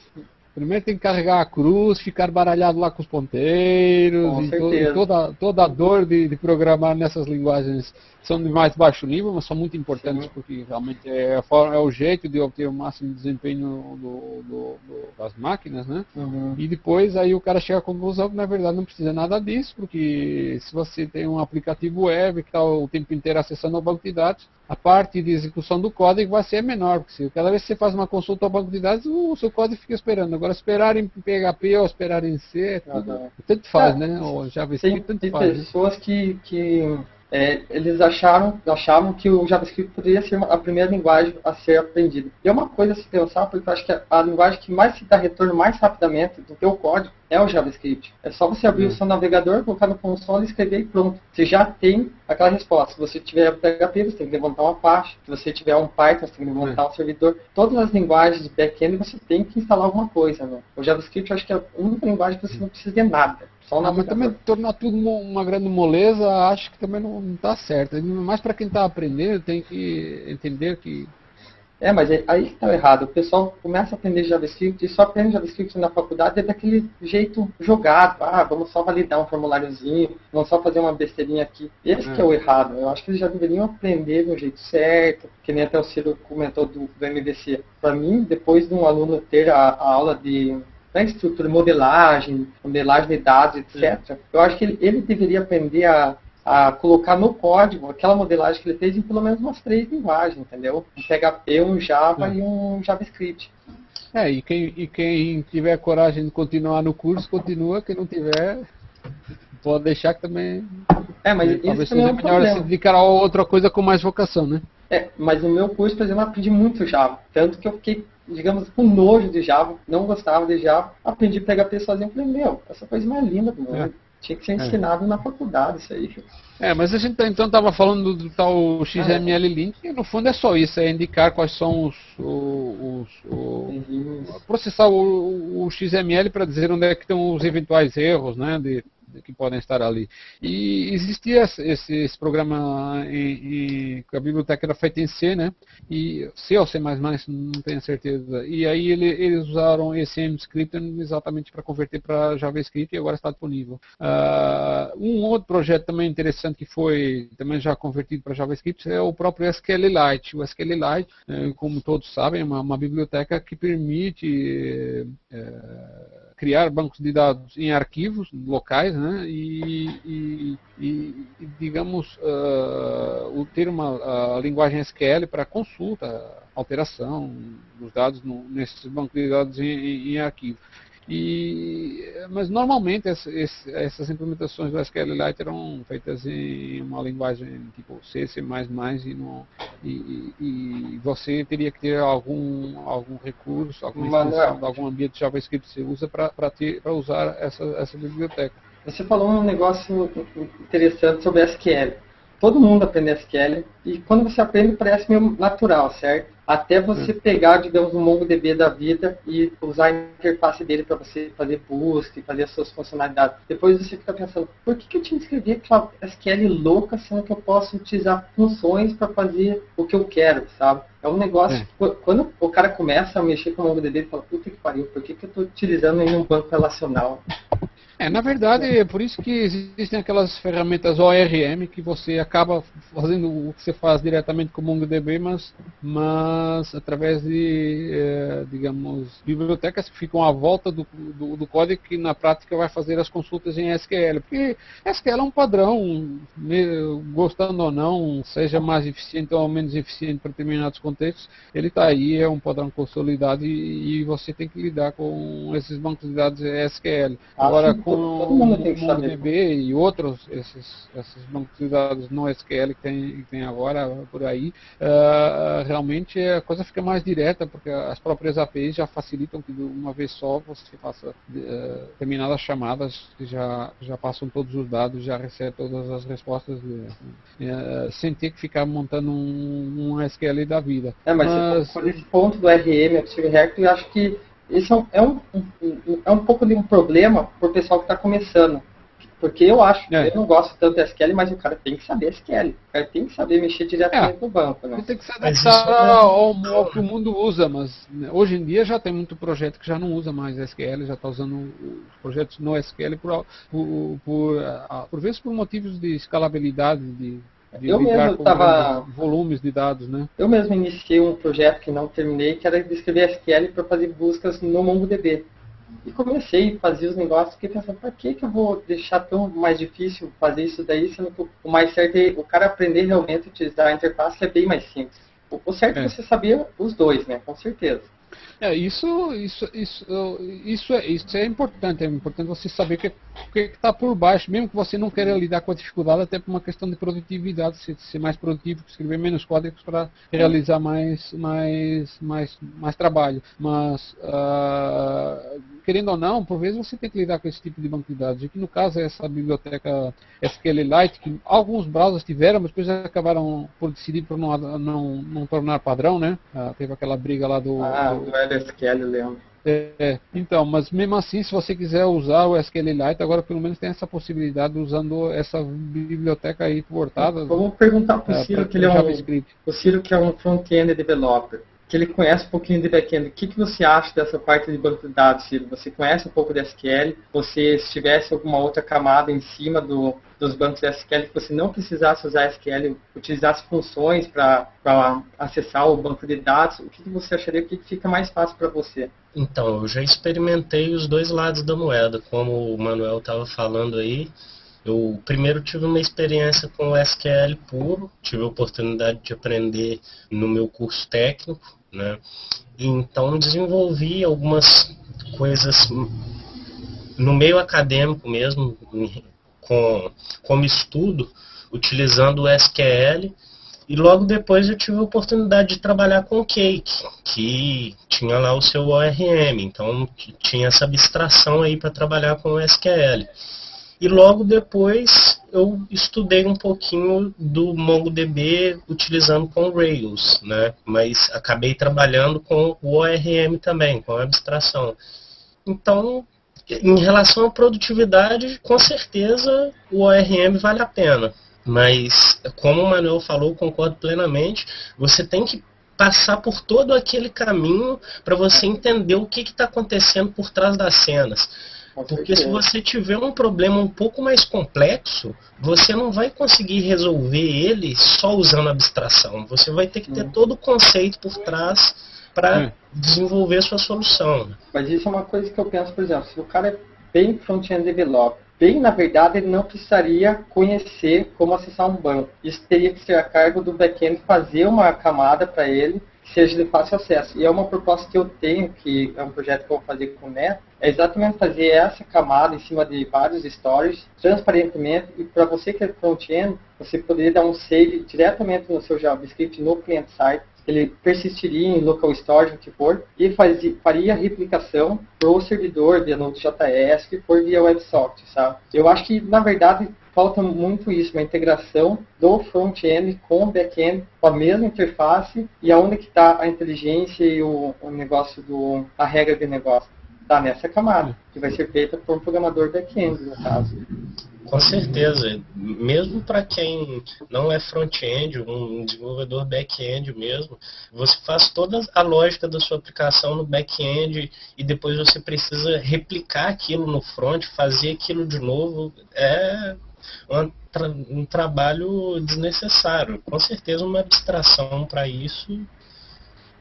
Primeiro tem que carregar a cruz, ficar baralhado lá com os ponteiros, com e, to, e toda, toda a dor de, de programar nessas linguagens são de mais baixo nível, mas são muito importantes Sim. porque realmente é, a forma, é o jeito de obter o máximo desempenho do, do, do, das máquinas, né? Uhum. E depois aí o cara chega à conclusão que na verdade não precisa nada disso, porque se você tem um aplicativo web que está o tempo inteiro acessando o banco de dados, a parte de execução do código vai ser menor, porque se cada vez que você faz uma consulta ao banco de dados, o seu código fica esperando. Agora esperar em PHP ou esperar em C, é tudo, uhum. tanto faz, é, né? Ou JavaScript, tem, tanto tem faz. Tem pessoas que, que é, eles acharam, achavam que o JavaScript poderia ser a primeira linguagem a ser aprendida. E é uma coisa a se pensar, porque eu acho que a linguagem que mais se dá retorno mais rapidamente do o código é o JavaScript. É só você abrir o seu navegador, colocar no console, escrever e pronto. Você já tem aquela resposta. Se você tiver PHP, você tem que levantar uma parte. Se você tiver um Python, você tem que levantar uhum. um servidor. Todas as linguagens de back-end você tem que instalar alguma coisa. Né? O JavaScript eu acho que é a única linguagem que você não precisa de nada. Só ah, mas também tornar tudo uma grande moleza, acho que também não está certo. Mas para quem está aprendendo, tem que entender que. É, mas aí está errado. O pessoal começa a aprender JavaScript e só aprende JavaScript na faculdade é daquele jeito jogado. Ah, vamos só validar um formuláriozinho, vamos só fazer uma besteirinha aqui. Esse é. que é o errado. Eu acho que eles já deveriam aprender do jeito certo, que nem até o Ciro comentou do, do MVC. Para mim, depois de um aluno ter a, a aula de né, estrutura, modelagem, modelagem de dados, etc. Sim. Eu acho que ele, ele deveria aprender a, a colocar no código aquela modelagem que ele fez em pelo menos umas três linguagens, entendeu? Um PHP, um Java é. e um JavaScript. É, e quem, e quem tiver coragem de continuar no curso, continua. Quem não tiver, pode deixar que também. É, mas talvez isso seja é um melhor problema. se dedicar a outra coisa com mais vocação, né? É, mas no meu curso, por exemplo, eu aprendi muito Java. Tanto que eu fiquei digamos, com nojo de Java, não gostava de Java, aprendi PHP sozinho, falei, meu, essa coisa mais linda do mundo. É. Tinha que ser é. ensinado é. na faculdade isso aí. É, mas a gente tá, então estava falando do, tal XML Link, e no fundo é só isso, é indicar quais são os. os, os processar o, o XML para dizer onde é que estão os eventuais erros, né? De, que podem estar ali. E existia esse, esse programa em, em, a biblioteca era feita em C, né? E C ou C++, não tenho certeza. E aí ele, eles usaram esse MScript exatamente para converter para JavaScript e agora está disponível. Uh, um outro projeto também interessante que foi também já convertido para JavaScript é o próprio SQLite. O SQLite, eh, como todos sabem, é uma, uma biblioteca que permite eh, criar bancos de dados em arquivos locais né, e, e, e digamos, uh, ter uma linguagem SQL para consulta, alteração dos dados no, nesses bancos de dados em, em, em. E, mas normalmente esse, essas implementações do SQLite eram feitas em uma linguagem tipo C, C++ e, não, e, e você teria que ter algum, algum recurso, alguma extensão de algum ambiente JavaScript que você usa para usar essa, essa biblioteca. Você falou um negócio interessante sobre SQL. Todo mundo aprende SQL e quando você aprende parece meio natural, certo? Até você hum. pegar, digamos, um MongoDB da vida e usar a interface dele para você fazer busca e fazer as suas funcionalidades. Depois você fica pensando, por que, que eu tinha que escrever aquela SQL louca, sendo que eu posso utilizar funções para fazer o que eu quero, sabe? É um negócio, é. quando o cara começa a mexer com o MongoDB, ele fala, puta que pariu, por que, que eu estou utilizando em um banco relacional? É, na verdade, é por isso que existem aquelas ferramentas ORM que você acaba fazendo o que você faz diretamente com o MongoDB, mas, mas através de, é, digamos, bibliotecas que ficam à volta do, do, do, código que na prática vai fazer as consultas em SQL. Porque SQL é um padrão, gostando ou não, seja mais eficiente ou menos eficiente para determinados contextos, ele está aí, é um padrão consolidado e, e, você tem que lidar com esses bancos de dados SQL. Agora, com mundo tem que saber. DB e outros, esses, esses bancos de dados no SQL que tem, que tem agora por aí, uh, realmente a coisa fica mais direta, porque as próprias APIs já facilitam que de uma vez só você faça uh, determinadas chamadas que já, já passam todos os dados, já recebe todas as respostas, de, uh, sem ter que ficar montando um, um SQL da vida. É, mas, mas... por esse ponto do RM, Active Directory, eu acho que isso é, é um, um, é um pouco de um problema para o pessoal que está começando. Porque eu acho, é. eu não gosto tanto de SQL, mas o cara tem que saber SQL. O cara tem que saber mexer diretamente é. no banco. Né? Tem que se adaptar ao, ao, que o mundo usa, mas né, hoje em dia já tem muito projeto que já não usa mais SQL, já está usando os projetos no SQL por, por, por, por vezes por motivos de escalabilidade, de de eu mesmo estava volumes de dados, né? Eu mesmo iniciei um projeto que não terminei, que era de escrever SQL para fazer buscas no MongoDB. E comecei a fazer os negócios, fiquei pensando, para que, que eu vou deixar tão mais difícil fazer isso daí, sendo que o mais certo é o cara aprender realmente a utilizar a interface, é bem mais simples. O certo é, é você saber os dois, né? Com certeza. É, isso, isso, isso, isso, é, isso é importante. É importante você saber o que está por baixo, mesmo que você não queira lidar com a dificuldade, até por uma questão de produtividade, ser, ser mais produtivo, escrever menos códigos para realizar mais, mais, mais, mais trabalho. Mas, uh, querendo ou não, por vezes você tem que lidar com esse tipo de banco de dados. Aqui no caso é essa biblioteca SQLite, que alguns browsers tiveram, mas depois acabaram por decidir por não, não, não tornar padrão, né? Uh, teve aquela briga lá do. Ah, do, LSQL, lembro. É, então, mas mesmo assim, se você quiser usar o SQLite, agora pelo menos tem essa possibilidade usando essa biblioteca aí portada. Vamos perguntar para o é, Ciro, que ele é um, o Ciro que é um front-end developer que ele conhece um pouquinho de back-end. O que, que você acha dessa parte de banco de dados, Ciro? Você conhece um pouco de SQL? Você, se tivesse alguma outra camada em cima do, dos bancos SQL que você não precisasse usar SQL, utilizasse funções para acessar o banco de dados, o que, que você acharia que fica mais fácil para você? Então, eu já experimentei os dois lados da moeda, como o Manuel estava falando aí. Eu primeiro tive uma experiência com o SQL puro, tive a oportunidade de aprender no meu curso técnico, né? Então desenvolvi algumas coisas no meio acadêmico mesmo, com, como estudo, utilizando o SQL. E logo depois eu tive a oportunidade de trabalhar com o Cake, que tinha lá o seu ORM, então tinha essa abstração aí para trabalhar com o SQL. E logo depois eu estudei um pouquinho do MongoDB utilizando com Rails, né? Mas acabei trabalhando com o ORM também, com a abstração. Então Em relação à produtividade, com certeza o ORM vale a pena. Mas, como o Manuel falou, concordo plenamente, você tem que passar por todo aquele caminho para você entender o que está acontecendo por trás das cenas. Porque se você tiver um problema um pouco mais complexo, você não vai conseguir resolver ele só usando abstração. Você vai ter que ter todo o conceito por trás para é. desenvolver sua solução. Mas isso é uma coisa que eu penso, por exemplo, se o cara é bem front-end developer, bem, na verdade, ele não precisaria conhecer como acessar um banco. Isso teria que ser a cargo do back-end fazer uma camada para ele que seja de fácil acesso. E é uma proposta que eu tenho, que é um projeto que eu vou fazer com o Neto, é exatamente fazer essa camada em cima de vários stories, transparentemente, e para você que é front-end, você poderia dar um save diretamente no seu JavaScript no client-site, ele persistiria em local storage, o que for, e fazia, faria a replicação para o servidor de Node.js que for via WebSocket, sabe? Eu acho que, na verdade, falta muito isso, uma integração do front-end com o back-end, com a mesma interface, e aonde que está a inteligência e o, o negócio do a regra de negócio. Está nessa camada, que vai ser feita por um programador back-end, no caso. Com certeza, mesmo para quem não é front-end, um desenvolvedor back-end mesmo, você faz toda a lógica da sua aplicação no back-end e depois você precisa replicar aquilo no front, fazer aquilo de novo, é um, tra um trabalho desnecessário. Com certeza uma abstração para isso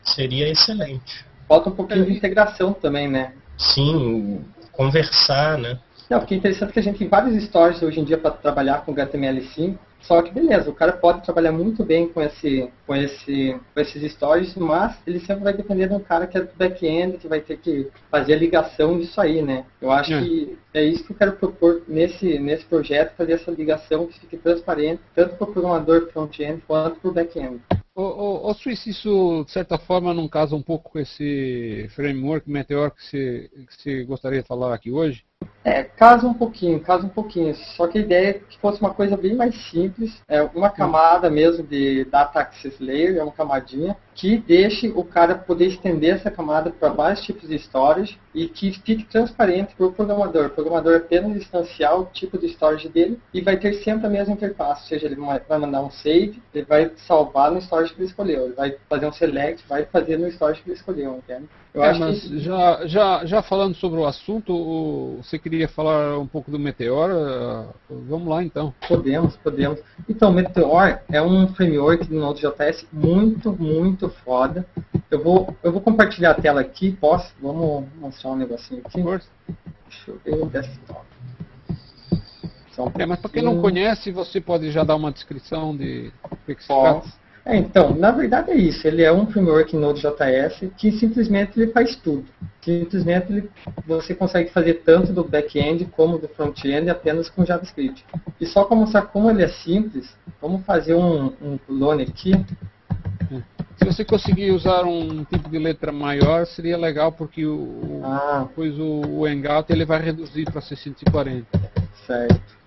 seria excelente. Falta um pouquinho de integração também, né? Sim, conversar, né? Não, porque é interessante que a gente tem vários stories hoje em dia para trabalhar com HTML5, só que beleza, o cara pode trabalhar muito bem com, esse, com, esse, com esses stories, mas ele sempre vai depender de um cara que é do back-end, que vai ter que fazer a ligação disso aí, né? Eu acho é. que é isso que eu quero propor nesse, nesse projeto, fazer essa ligação que fique transparente, tanto para o programador front-end quanto para o back-end. Ô, ô, ô Suíça, isso de certa forma não casa um pouco com esse framework Meteor que você, que você gostaria de falar aqui hoje? É, casa um pouquinho, casa um pouquinho. Só que a ideia é que fosse uma coisa bem mais simples, é uma camada mesmo de Data Access Layer, é uma camadinha, que deixe o cara poder estender essa camada para vários tipos de storage e que fique transparente para o programador. O programador apenas instanciar o tipo de storage dele e vai ter sempre a mesma interface, ou seja, ele vai mandar um save, ele vai salvar no storage que ele escolheu, ele vai fazer um select, vai fazer no storage que ele escolheu, entende? Eu é, mas que... já, já, já falando sobre o assunto, você queria falar um pouco do Meteor? Vamos lá então. Podemos, podemos. Então, Meteor é um framework do Node.js muito, muito foda. Eu vou, eu vou compartilhar a tela aqui, posso? Vamos mostrar um negocinho aqui. Por. Deixa eu ver o desktop. Um é, mas para quem não conhece, você pode já dar uma descrição de o que, que se trata? É, então, na verdade é isso. Ele é um framework Node.js que simplesmente ele faz tudo. Simplesmente ele, você consegue fazer tanto do back-end como do front-end apenas com JavaScript. E só para mostrar como ele é simples, vamos fazer um, um clone aqui. Se você conseguir usar um tipo de letra maior, seria legal porque o, ah. depois o, o Hangout ele vai reduzir para 640. Certo.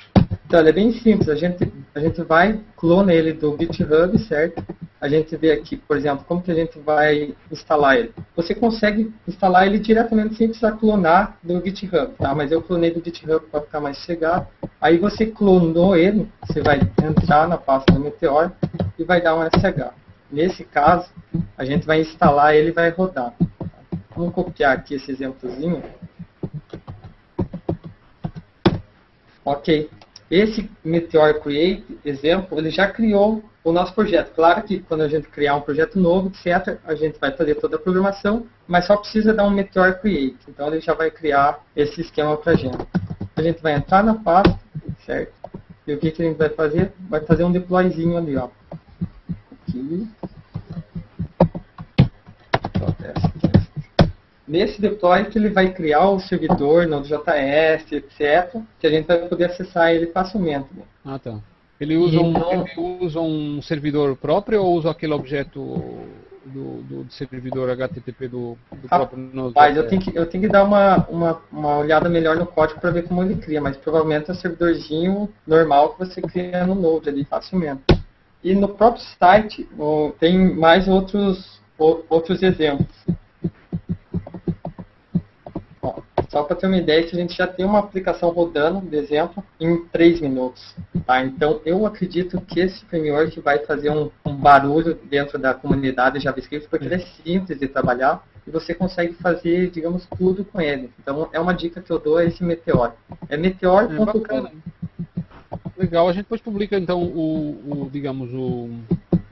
Então, ele é bem simples. A gente, a gente vai, clona ele do GitHub, certo? A gente vê aqui, por exemplo, como que a gente vai instalar ele. Você consegue instalar ele diretamente sem precisar clonar do GitHub, tá? Mas eu clonei do GitHub para ficar mais chegado. Aí você clonou ele, você vai entrar na pasta do Meteor e vai dar um SH. Nesse caso, a gente vai instalar ele e vai rodar. Vamos copiar aqui esse exemplozinho. Ok. Esse Meteor Create, exemplo, ele já criou o nosso projeto. Claro que quando a gente criar um projeto novo, etc., a gente vai fazer toda a programação, mas só precisa dar um Meteor Create. Então ele já vai criar esse esquema para a gente. A gente vai entrar na pasta, certo? E o que, que a gente vai fazer? Vai fazer um deployzinho ali, ó. Aqui. Nesse deploy que ele vai criar o servidor Node.js, etc., que a gente vai poder acessar ele facilmente. Né? Ah, tá. Ele usa, um, então, ele usa um servidor próprio ou usa aquele objeto do, do servidor HTTP do, do próprio Node? Mas eu tenho que, eu tenho que dar uma, uma, uma olhada melhor no código para ver como ele cria, mas provavelmente é um servidorzinho normal que você cria no Node ali facilmente. E no próprio site tem mais outros, outros exemplos Só para ter uma ideia, a gente já tem uma aplicação rodando, de exemplo, em 3 minutos. Tá? Então, eu acredito que esse framework vai fazer um, um barulho dentro da comunidade JavaScript, porque ele é simples de trabalhar e você consegue fazer, digamos, tudo com ele. Então, é uma dica que eu dou a esse Meteor. É meteor.com. É Legal, a gente depois publica então o, o digamos, o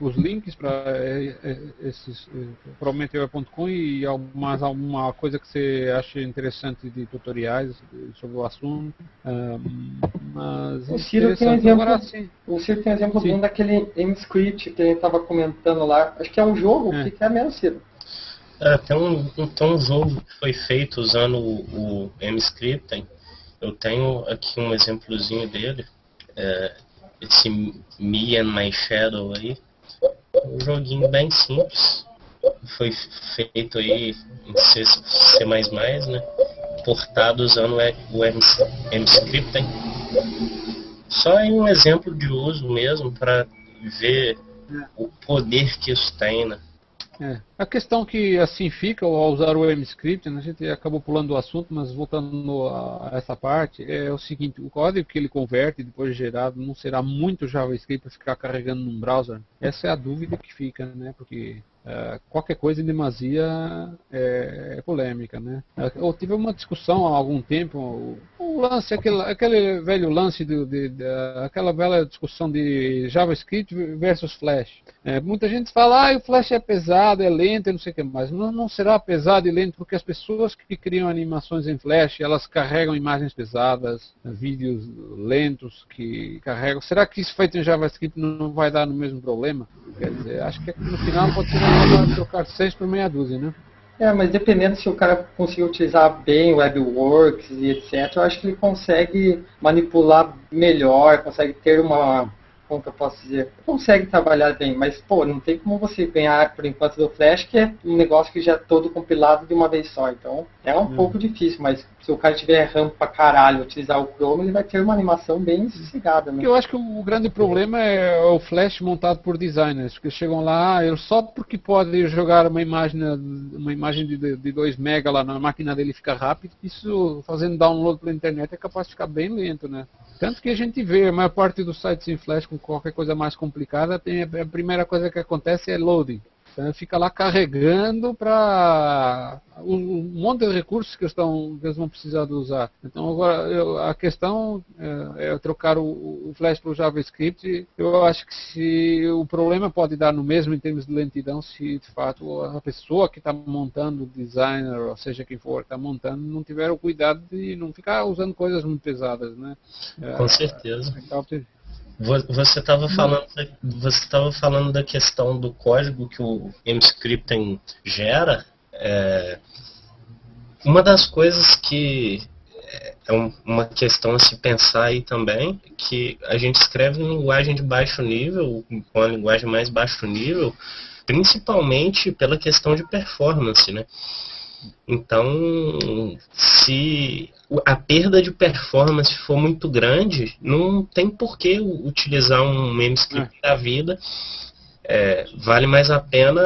os links para é, é, esses para o meteor.com e mais alguma coisa que você acha interessante de tutoriais sobre o assunto. Um, mas o Ciro tem um exemplo, Agora, o Ciro tem exemplo sim. daquele MScript que ele estava comentando lá. Acho que é um jogo, é. que é mesmo, Ciro? É, tem, um, tem um jogo que foi feito usando o, o MScript. Eu tenho aqui um exemplozinho dele. É, esse Me and My Shadow aí. Um joguinho bem simples. Foi feito aí em C, C++, né? Portado usando o MScript. Só em um exemplo de uso mesmo para ver o poder que isso tem, né? É. A questão que assim fica ao usar o MScript, né, a gente acabou pulando o assunto, mas voltando a essa parte, é o seguinte, o código que ele converte depois de gerado não será muito JavaScript para ficar carregando num browser? Essa é a dúvida que fica, né? Porque Uh, qualquer coisa em demasia é, é, polêmica, né? Eu tive uma discussão há algum tempo, o lance, aquele, aquele velho lance, de, de, de, aquela velha discussão de JavaScript versus Flash. É, muita gente fala, ah, o Flash é pesado, é lento, não sei o que mais. Não, não será pesado e lento porque as pessoas que criam animações em Flash, elas carregam imagens pesadas, vídeos lentos que carregam. Será que isso feito em JavaScript não vai dar no mesmo problema? Quer dizer, acho que no final pode ser trocar 6 por meia dúzia, né? É, mas dependendo se o cara conseguir utilizar bem o WebWorks e etc, eu acho que ele consegue manipular melhor, consegue ter uma como que eu posso dizer, consegue trabalhar bem, mas pô, não tem como você ganhar por enquanto do Flash, que é um negócio que já é todo compilado de uma vez só. Então é um hum. pouco difícil, mas se o cara tiver RAM pra caralho utilizar o Chrome, ele vai ter uma animação bem sossegada. Né? Eu acho que o grande problema é o Flash montado por designers, que chegam lá, ah, só porque pode jogar uma imagem, uma imagem de 2 mega lá na máquina dele fica rápido, isso fazendo download pela internet é capaz de ficar bem lento, né? Tanto que a gente vê, a maior parte dos sites em Flash com qualquer coisa mais complicada, tem, a primeira coisa que acontece é loading. Então fica lá carregando para um monte de recursos que, estão, que eles vão precisar de usar. Então agora eu, a questão é, é trocar o, o, Flash para o JavaScript. Eu acho que se o problema pode dar no mesmo em termos de lentidão, se de fato a pessoa que está montando, o designer, ou seja quem for, está montando, não tiver o cuidado de não ficar usando coisas muito pesadas, né? Com é, certeza. É, você estava falando, você estava falando da questão do código que o MScripten gera. É, uma das coisas que é uma questão a se pensar aí também, que a gente escreve em linguagem de baixo nível, com a linguagem mais baixo nível, principalmente pela questão de performance, né? Então, se a perda de performance for muito grande, não tem por que utilizar um memescript é. da vida. É, vale mais a pena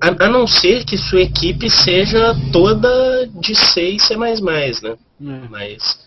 a, a, não ser que sua equipe seja toda de C e C++, né? É. Mas...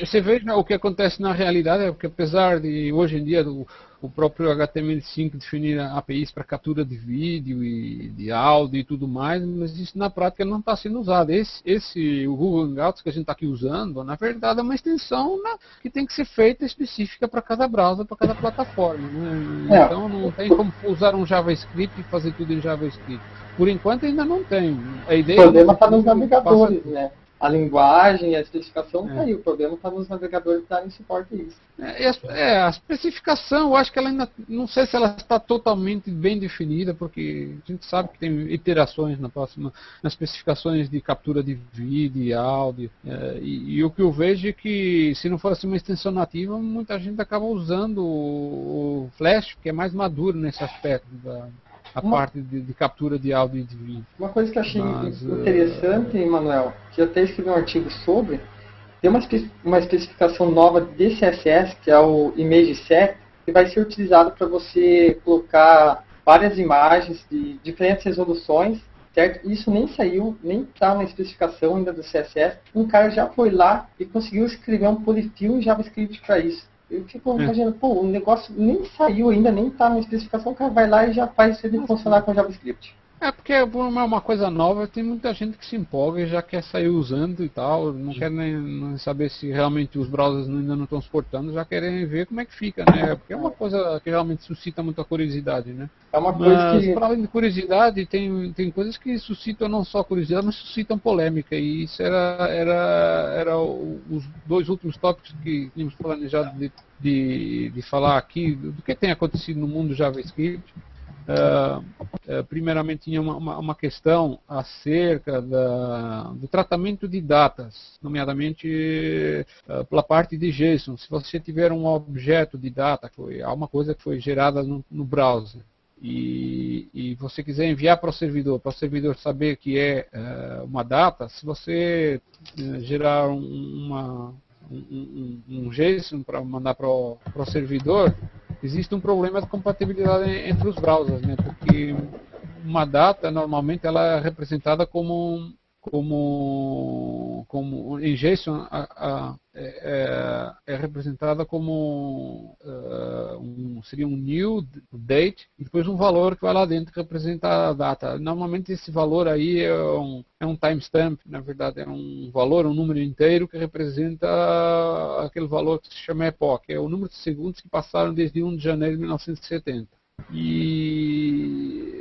Você ah, vê o que acontece na realidade, é que apesar de hoje em dia do, o próprio HTML5 definir APIs para captura de vídeo e de áudio e tudo mais, mas isso na prática não está sendo usado. Esse, esse o Google Hangouts que a gente está aqui usando, na verdade é uma extensão né, que tem que ser feita específica para cada browser, para cada plataforma. Né? É. Então não tem como usar um JavaScript e fazer tudo em JavaScript. Por enquanto ainda não tem. A ideia o problema está nos navegadores, passa... né? A linguagem, a especificação está é. aí. O problema está nos navegadores que darem suporte a isso. É, é, a especificação, eu acho que ela ainda, não sei se ela está totalmente bem definida, porque a gente sabe que tem iterações na próxima, nas especificações de captura de vídeo e áudio. É, e, e, o que eu vejo é que, se não fosse uma extensão nativa, muita gente acaba usando o, o Flash, que é mais maduro nesse aspecto da, a uma, parte de, de, captura de áudio e de vídeo. Uma coisa que eu achei Mas, interessante, uh... Manuel, que eu até escrevi um artigo sobre, tem uma, uma especificação nova de CSS, que é o Image Set, que vai ser utilizado para você colocar várias imagens de diferentes resoluções certo? Isso nem saiu, nem está na especificação ainda do CSS. Um cara já foi lá e conseguiu escrever um polyfill em JavaScript para isso. Eu fico é. imaginando, pô, o negócio nem saiu ainda, nem está na especificação, o cara vai lá e já faz ele funcionar com JavaScript. É porque é uma coisa nova, tem muita gente que se empolga e já quer sair usando e tal, não Sim. quer nem, saber se realmente os browsers ainda não estão suportando, já querem ver como é que fica, né? Porque é uma coisa que realmente suscita muita curiosidade, né? É uma coisa mas, que... Para além de curiosidade, tem, tem coisas que suscitam não só curiosidade, mas suscitam polêmica, e isso era, era, era os dois últimos tópicos que tínhamos planejado de, de, de falar aqui, do que tem acontecido no mundo JavaScript. Uh, uh, primeiramente tinha uma, uma, uma, questão acerca da, do tratamento de datas, nomeadamente uh, pela parte de JSON. Se você tiver um objeto de data, foi uma coisa que foi gerada no, no browser, e, e, você quiser enviar para o servidor, para o servidor saber que é uma data, se você gerar uma, um, um, um JSON para mandar para o servidor, existe um problema de compatibilidade entre os browsers, né? Porque uma data normalmente ela é representada como como como JSON a, a, é, é, é, representada como uh, um, seria um new date e depois um valor que vai lá dentro que representa a data. Normalmente esse valor aí é um, é um timestamp, na verdade é um valor, um número inteiro que representa aquele valor que se chama epoch, é o número de segundos que passaram desde 1 de janeiro de 1970. E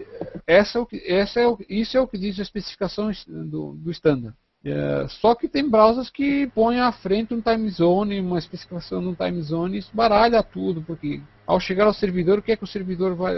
essa é o que, essa é o, isso é o que diz a especificação do, do standard. É, só que tem browsers que põem à frente um time zone, uma especificação de um time zone, isso baralha tudo, porque ao chegar ao servidor, o que é que o servidor vai,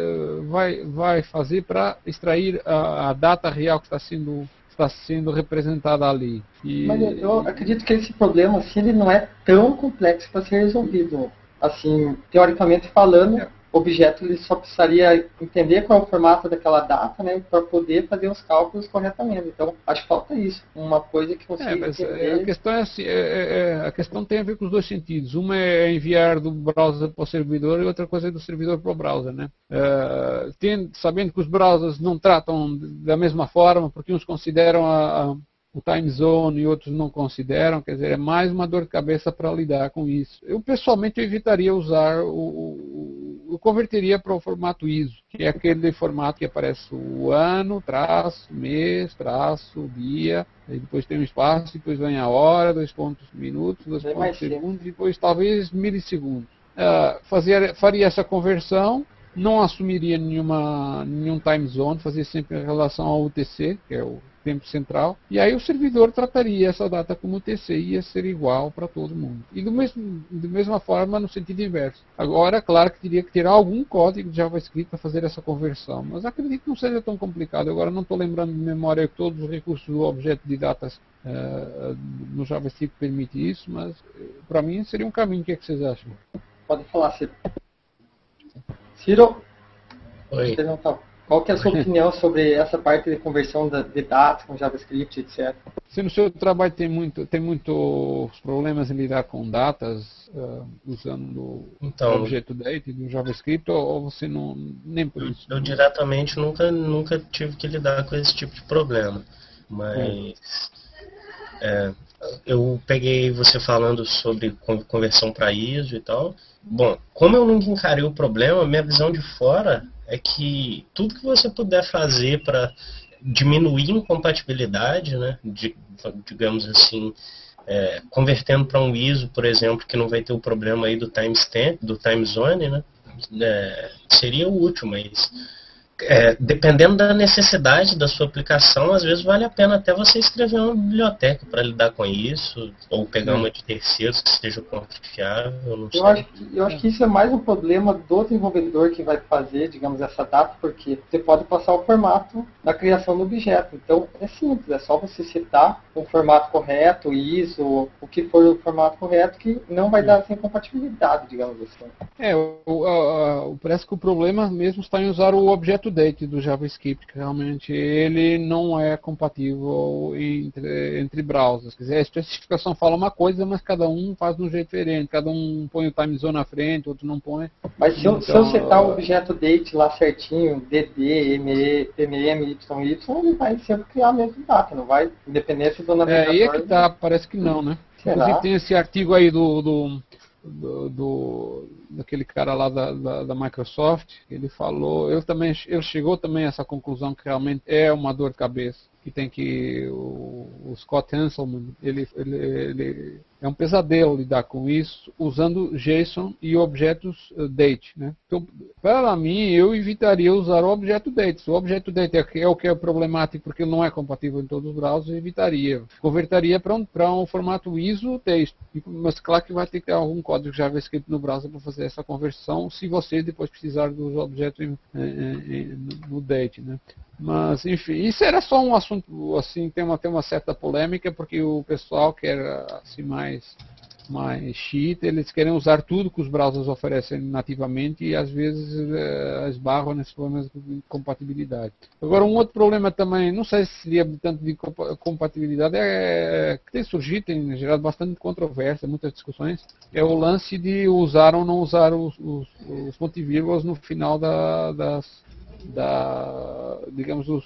vai, vai fazer para extrair a, a, data real que está sendo, está sendo representada ali? E, Mas eu acredito que esse problema assim, ele não é tão complexo para ser resolvido. Assim, teoricamente falando, é objeto ele só precisaria entender qual é o formato daquela data, né, para poder fazer os cálculos corretamente. Então, acho que falta isso, uma coisa que você é, mas entender... a questão é assim, é, é, é, a questão tem a ver com os dois sentidos. Uma é enviar do browser para o servidor e outra coisa é do servidor para o browser, né? É, tem, sabendo que os browsers não tratam da mesma forma, porque uns consideram a, a o time zone e outros não consideram, quer dizer, é mais uma dor de cabeça para lidar com isso. Eu pessoalmente evitaria usar o eu converteria para o formato ISO, que é aquele formato que aparece o ano, traço, mês, traço, dia, aí depois tem um espaço, depois vem a hora, dois pontos minutos, dois é pontos segundos, depois talvez milissegundos. Uh, fazia, faria essa conversão, não assumiria nenhuma, nenhum time zone, fazia sempre em relação ao UTC, que é o tempo central, e aí o servidor trataria essa data como TC, ia ser igual para todo mundo. E do mesmo, da mesma forma no sentido inverso. Agora, claro que teria que ter algum código de JavaScript para fazer essa conversão, mas acredito que não seja tão complicado. Agora não estou lembrando de memória que todos os recursos do objeto de datas uh, no JavaScript permite isso, mas eh, para mim seria um caminho. O que, é que vocês acham? Pode falar, Ciro. Ciro? Oi. Qual que é a sua opinião sobre essa parte de conversão de dados com JavaScript, etc? Se no seu trabalho tem, muito, tem muitos problemas em lidar com datas uh, usando então, o objeto date do JavaScript ou, você não nem por isso? Eu, eu diretamente nunca nunca tive que lidar com esse tipo de problema, mas é. É, eu peguei você falando sobre conversão para ISO e tal. Bom, como eu nunca encarei o problema, minha visão de fora é que tudo que você puder fazer para diminuir incompatibilidade, né, de, digamos assim, é, convertendo para um ISO, por exemplo, que não vai ter o problema aí do timestamp, do time zone, né, é, seria útil, mas é, dependendo da necessidade da sua aplicação, às vezes vale a pena até você escrever uma biblioteca para lidar com isso, ou pegar uma de terceiros que esteja confiável. Não eu, acho que, eu acho que isso é mais um problema do desenvolvedor que vai fazer, digamos, essa data, porque você pode passar o formato na criação do objeto. Então é simples, é só você citar o formato correto, ISO, o que for o formato correto, que não vai dar essa incompatibilidade, digamos assim. É, o, o, o, parece que o problema mesmo está em usar o objeto date do JavaScript, que realmente ele não é compatível entre, entre browsers. Quer dizer, a especificação fala uma coisa, mas cada um faz de um jeito diferente. Cada um põe o time zone na frente, outro não põe. Mas se eu, então, se eu setar o objeto date lá certinho, DD, ME, MM, YY, ele vai sempre criar a mesma data, não vai? Independente do navegador. É, aí é que tá, parece que não, né? Será? Inclusive tem esse artigo aí do, do do, do, daquele cara lá da, da, da, Microsoft, ele falou, ele também ele chegou também a essa conclusão que realmente é uma dor de cabeça, que tem que o, o Scott Hanselman, ele, ele, ele é um pesadelo lidar com isso usando JSON e objetos uh, date. Né? Então, para mim, eu evitaria usar o objeto date. O objeto date é, é, o que é problemático porque não é compatível em todos os browsers, evitaria. Converteria para um, um formato ISO texto. Mas claro que vai ter que ter algum código JavaScript no browser para fazer essa conversão, se você depois precisar dos objetos em, em, em, no date. Né? Mas, enfim, isso era só um assunto, assim, tem uma, tem uma certa polêmica, porque o pessoal quer, assim, mais mais, eles querem usar tudo que os browsers oferecem nativamente e às vezes é, esbarram nesses problemas de compatibilidade. Agora, um outro problema também, não sei se seria tanto de compatibilidade, é, que tem surgido, tem gerado bastante controvérsia, muitas discussões, é o lance de usar ou não usar os, os, os pontos e vírgulas no final da, das, da, digamos, dos,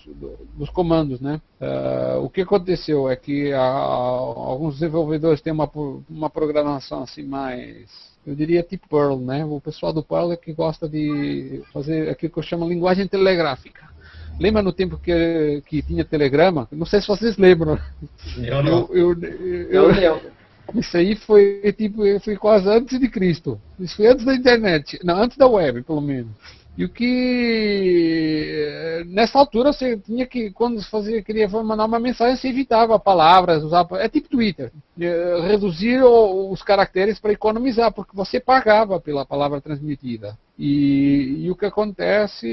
dos comandos, né? Uh, o que aconteceu é que a, a, alguns desenvolvedores têm uma, uma programação assim mais, eu diria tipo Perl, né? O pessoal do Perl é que gosta de fazer aquilo que eu chamo de linguagem telegráfica. Lembra no tempo que, que tinha telegrama? Não sei se vocês lembram. Eu não. Eu, eu, eu, eu Isso aí foi tipo, foi quase antes de Cristo. Isso foi antes da internet. Não, antes da web, pelo menos. E o que nessa altura você tinha que, quando você queria mandar uma mensagem, você evitava palavras, usava. É tipo Twitter. É, reduzir os caracteres para economizar, porque você pagava pela palavra transmitida. E, e, o que acontece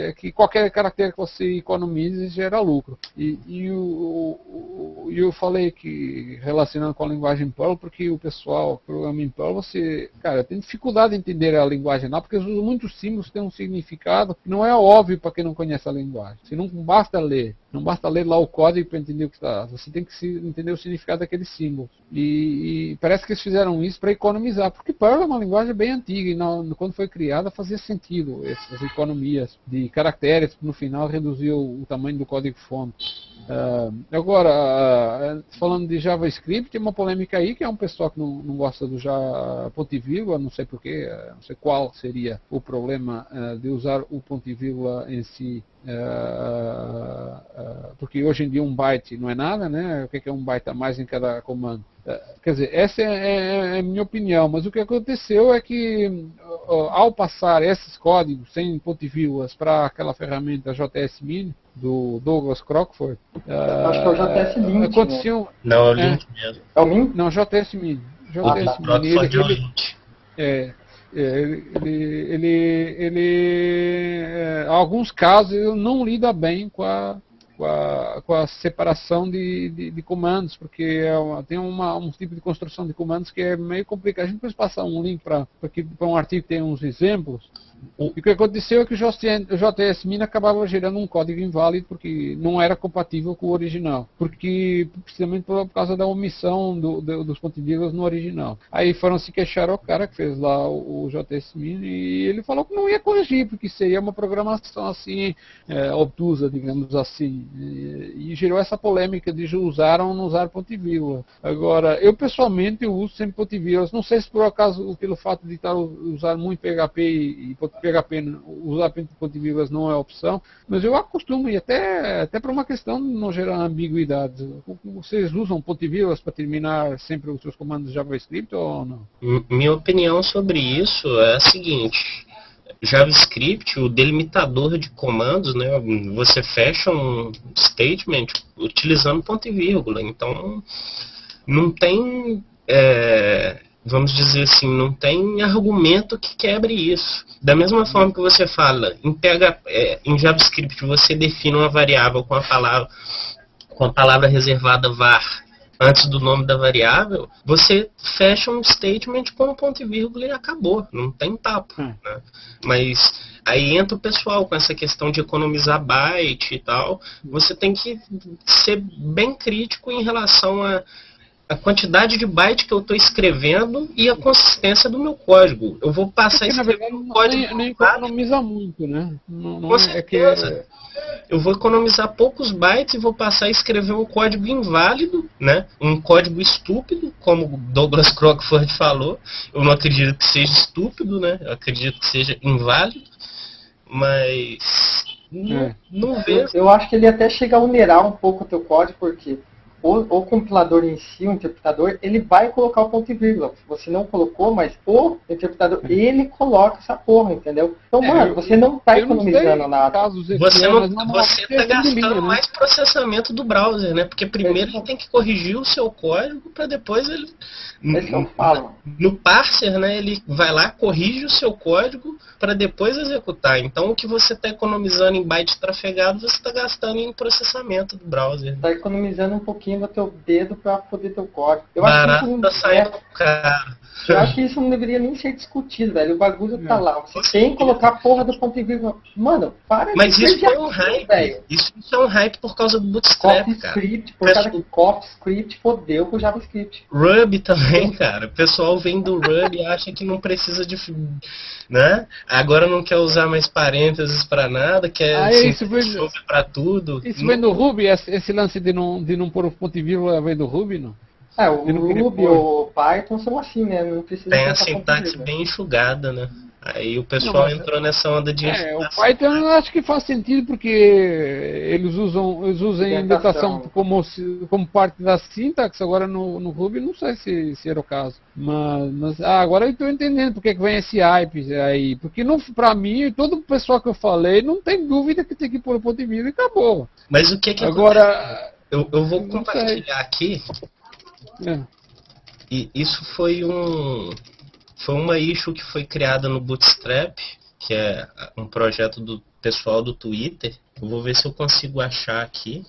é que qualquer caractere que você economize gera lucro. E, e o, o, eu falei que relacionando com a linguagem Perl, porque o pessoal programa em Perl, você, cara, tem dificuldade em entender a linguagem lá, porque muitos símbolos têm um significado que não é óbvio para quem não conhece a linguagem. Você não basta ler. Não basta ler lá o código para entender o que está. Você tem que entender o significado daquele símbolo. E, e parece que eles fizeram isso para economizar, porque Perl é uma linguagem bem antiga e não, quando foi criada fazia sentido essas economias de caracteres, no final reduziu o tamanho do código-fonte. Uh, agora, uh, falando de JavaScript, tem uma polêmica aí que é um pessoal que não, não gosta do já ponto e vírgula, não sei porquê, uh, não sei qual seria o problema de usar o ponto e vírgula em si porque hoje em dia um byte não é nada, né? O que é um byte a mais em cada comando? Uh, quer dizer, essa é, é, é, a minha opinião, mas o que aconteceu é que ao passar esses códigos sem ponto e vírgulas para aquela ferramenta JS Mini do Douglas Crockford, acho que é o JS. Aconteceu, né? Não, é o Lint é, mesmo. É o? Não, JS Mini. JS ah, tá. Mini. Ele, ele, é, é, ele, ele, ele é, alguns casos ele não lida bem com a, com a, com a separação de, de, de, comandos, porque é uma, tem uma, um tipo de construção de comandos que é meio complicado. A gente pode passar um link para um artigo que tem uns exemplos, o, que aconteceu é que o JS Min acabava gerando um código inválido porque não era compatível com o original. Porque, precisamente por, causa da omissão do, do, dos pontilhas no original. Aí foram se queixar ao cara que fez lá o, o Min e ele falou que não ia corrigir, porque seria uma programação assim, é, obtusa, digamos assim. E, e, gerou essa polêmica de usar ou não usar ponto vírgula. Agora, eu pessoalmente uso sempre ponto vírgula. Não sei se por acaso, pelo fato de estar usar muito PHP e, e PHP, usar ponto vírgulas não é opção, mas eu acostumo, e até, até para uma questão de não gerar ambiguidade. Vocês usam ponto vírgulas para terminar sempre os seus comandos JavaScript ou não? Minha opinião sobre isso é a seguinte. JavaScript, o delimitador de comandos, né, você fecha um statement utilizando ponto e vírgula. Então, não tem é, vamos dizer assim, não tem argumento que quebre isso. Da mesma forma que você fala, em, PH, é, em JavaScript você define uma variável com a palavra, com a palavra reservada var, antes do nome da variável, você fecha um statement com um ponto e vírgula e acabou. Não tem papo. Hum. Né? Mas aí entra o pessoal com essa questão de economizar byte e tal. Você tem que ser bem crítico em relação a a quantidade de byte que eu estou escrevendo e a consistência do meu código. Eu vou passar Porque, na verdade, um código. Nem, nem economiza muito, né? Não, não Com é, certeza. É que... Eu vou economizar poucos bytes e vou passar a escrever um código inválido, né? Um código estúpido, como Douglas Crockford falou. Eu não acredito que seja estúpido, né? Eu acredito que seja inválido. Mas não, é. não vejo. Eu, eu acho que ele até chega a onerar um pouco o teu código, porque o, o, compilador em si, o interpretador, ele vai colocar o ponto e vírgula. Você não colocou, mas o interpretador, ele coloca essa porra, entendeu? Então, é, mano, você não está economizando nada. Você não, você está gastando linha, né? mais processamento do browser, né? Porque primeiro ele tem que corrigir o seu código para depois ele esse eu falo. No parser, né, ele vai lá, corrige o seu código para depois executar. Então, o que você está economizando em byte trafegado, você está gastando em processamento do browser. Está economizando um pouquinho do teu dedo para foder teu código. Eu Barato acho que não, é, cara. Eu acho que isso não deveria nem ser discutido, velho. O bagulho tá lá. Você tem que colocar a porra do ponto e vírgula. Mano, para Mas de isso foi um hype, velho. Isso, isso é um hype por causa do Bootstrap, cara. Script, por causa do CoffeeScript, fodeu com o JavaScript. Ruby também, cara. O pessoal vem do Ruby e acha que não precisa de... Né? Agora não quer usar mais parênteses para nada, quer ah, isso vem, para tudo. Isso não... vem do Ruby? Esse, lance de não, de não pôr o ponto e vírgula vem do Ruby, não? É, o Ruby ou Python são assim, né? Não precisa Tem a sintaxe bem enxugada, né? Aí o pessoal não, entrou nessa onda de. É, o Python eu acho que faz sentido porque eles usam, eles usam indentação como, como parte da sintaxe, agora no, no Ruby não sei se, se era o caso. Mas, mas ah, agora eu estou entendendo porque que vem esse hype aí. Porque não, pra mim, todo o pessoal que eu falei, não tem dúvida que tem que pôr o ponto de vista e acabou. Mas o que que Agora. Eu, eu vou compartilhar aqui é. E isso foi um foi uma issue que foi criada no Bootstrap, que é um projeto do pessoal do Twitter. Eu vou ver se eu consigo achar aqui.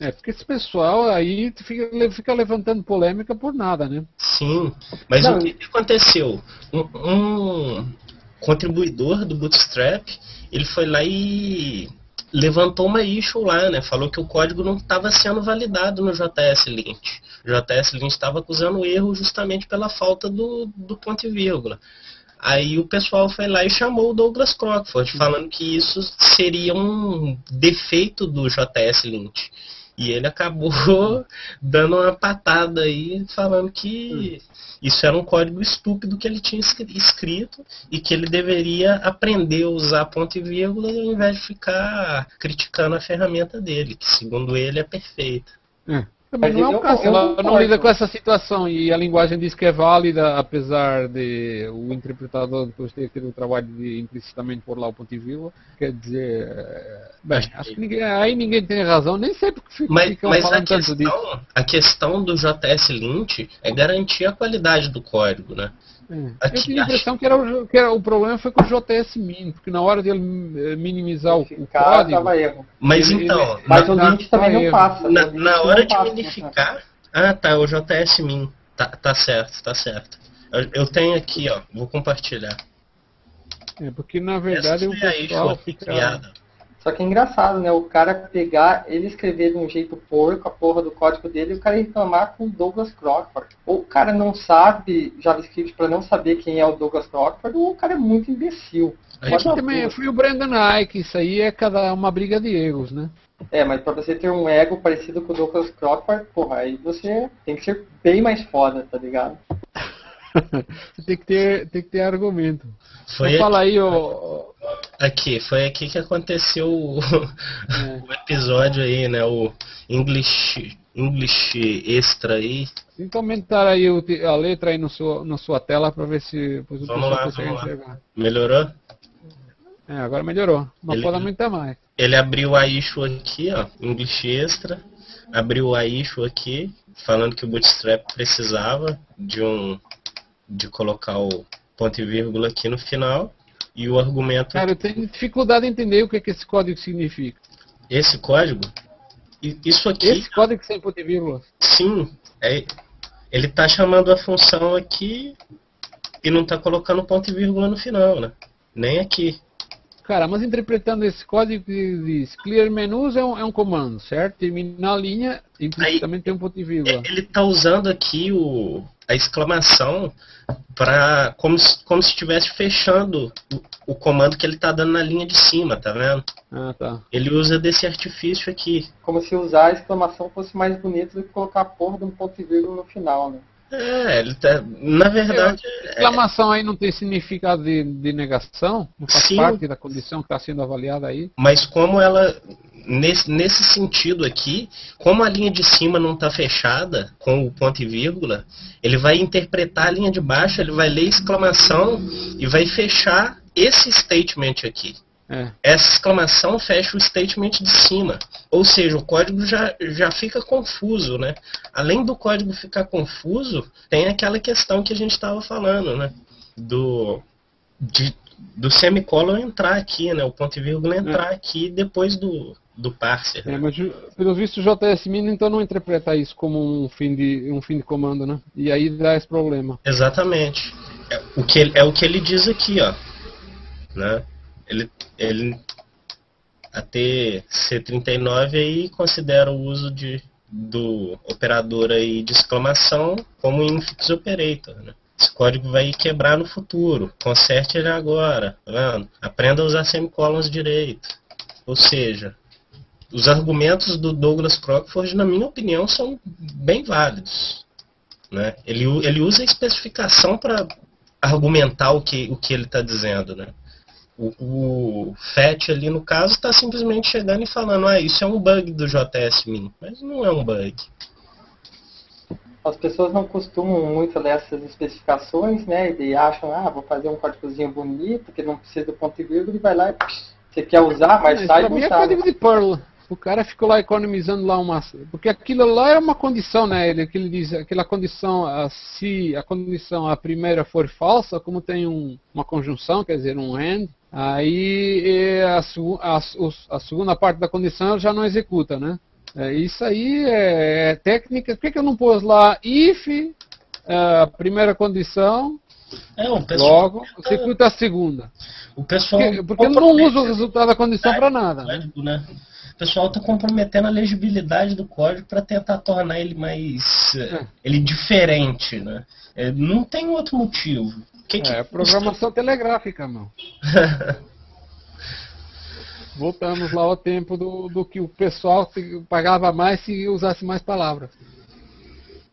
É, porque esse pessoal aí fica, fica levantando polêmica por nada, né? Sim, mas Não. o que aconteceu? Um, um contribuidor do Bootstrap, ele foi lá e levantou uma issue lá, né? Falou que o código não estava sendo validado no JS Lint. O JS Lint estava acusando erro justamente pela falta do, do ponto e vírgula. Aí o pessoal foi lá e chamou o Douglas Crockford, falando que isso seria um defeito do JS Lint. E ele acabou dando uma patada aí, falando que isso era um código estúpido que ele tinha escrito e que ele deveria aprender a usar ponto e vírgula ao invés de ficar criticando a ferramenta dele, que segundo ele é perfeita. É. Também não é o caso, ela não lida com essa situação e a linguagem diz que é válida, apesar de o interpretador depois ter tido o trabalho de implicitamente pôr lá o ponto e vírgula. Quer dizer, é, bem, acho que ninguém, aí ninguém tem razão, nem sei porque fica, mas, ficam mas falando a questão, tanto disso. A questão do JS Lint é garantir a qualidade do código, né? É. Eu tinha a impressão que, era o, que era, o problema foi com o JS Min, porque na hora dele eh, minimizar o, o código. Erro. Mas ele, então. Mas na, o link também não passa. Na, na hora de minificar. Ah, tá, o JS Min. Tá, tá certo, tá certo. Eu, eu tenho aqui, ó, vou compartilhar. É, porque na verdade Essa o pessoal fica... criada. Só que é engraçado, né? O cara pegar, ele escrever de um jeito porco a porra do código dele e o cara reclamar com o Douglas Crockford. Ou o cara não sabe JavaScript para não saber quem é o Douglas Crockford, ou o cara é muito imbecil. Aí também fui o Brandon Ike, isso aí é cada uma briga de egos, né? É, mas pra você ter um ego parecido com o Douglas Crockford, porra, aí você tem que ser bem mais foda, tá ligado? Você tem que ter, tem que ter argumento. Foi então, fala aí, ô, Aqui, foi aqui que aconteceu o, é. o episódio aí, né? O English, English Extra aí. Tenta aumentar aí o, a letra aí no seu, na sua tela para ver se o vamos lá, consegue enxergar. Melhorou? É, agora melhorou. Não ele, pode aumentar mais. Ele abriu a issue aqui, ó, English Extra. Abriu a issue aqui, falando que o Bootstrap precisava de um de colocar o ponto e vírgula aqui no final. E o argumento. Cara, eu tenho dificuldade em entender o que, é que esse código significa. Esse código? isso aqui. Esse código sem ponto e vírgula. Sim, é, ele está chamando a função aqui e não está colocando ponto e vírgula no final, né? Nem aqui. Cara, mas interpretando esse código que diz clear menus é um, é um comando, certo? Terminar a linha implicitamente Aí, tem um ponto e vírgula. Ele está usando aqui o, a exclamação para como, como se estivesse fechando o, o, comando que ele está dando na linha de cima, tá vendo? Ah, tá. Ele usa desse artifício aqui. Como se usar a exclamação fosse mais bonito do que colocar a porra de um ponto e vírgula no final, né? É, ele tá, na verdade. É, exclamação aí não tem significado de, de negação? Não faz sim, parte da condição que está sendo avaliada aí? Mas como ela. Nesse, nesse sentido aqui, como a linha de cima não está fechada com o ponto e vírgula, ele vai interpretar a linha de baixo, ele vai ler exclamação e vai fechar esse statement aqui. É. Essa exclamação fecha o statement de cima. Ou seja, o código já, já fica confuso, né? Além do código ficar confuso, tem aquela questão que a gente estava falando, né? Do, de, do semicolon entrar aqui, né? O ponto e vírgula entrar é. aqui depois do, do parser. É, né? mas pelo visto o JS Min então não interpreta isso como um fim de um fim de comando, né? E aí dá esse problema. Exatamente. É o que ele, é o que ele diz aqui, ó, né? Ele, ele a T-C39 aí considera o uso de, do operador aí de exclamação como infix operator, né? Esse código vai quebrar no futuro. Conserte ele agora, tá? Aprenda a usar semicolons direito. Ou seja, os argumentos do Douglas Crockford, na minha opinião, são bem válidos. Né? Ele, ele usa a especificação para argumentar o que, o que ele está dizendo. Né? O, o FET ali no caso está simplesmente chegando e falando, ah, isso é um bug do JS-Min, mas não é um bug. As pessoas não costumam muito ler essas especificações, né? E acham, ah, vou fazer um códigozinho bonito, que não precisa do ponto e vírgula, e vai lá e você quer usar, mas é, sai e não é código de Perl. O cara ficou lá economizando lá uma. Porque aquilo lá é uma condição, né? Ele, que ele diz, aquela condição, se a condição a primeira for falsa, como tem um, uma conjunção, quer dizer, um AND, aí a, a, a, segunda parte da condição já não executa, né? É, isso aí é, é técnica. Por que, que eu não pus lá if, é, a primeira condição, é, o pessoal logo executa a segunda? O pessoal porque, porque ele não usa o resultado da condição para nada. Né? né? o pessoal está comprometendo a legibilidade do código para tentar tornar ele mais é. ele diferente, né? É, não tem outro motivo. Que que é, programação telegráfica, não. Voltamos lá ao tempo do, do que o pessoal pagava mais se usasse mais palavras.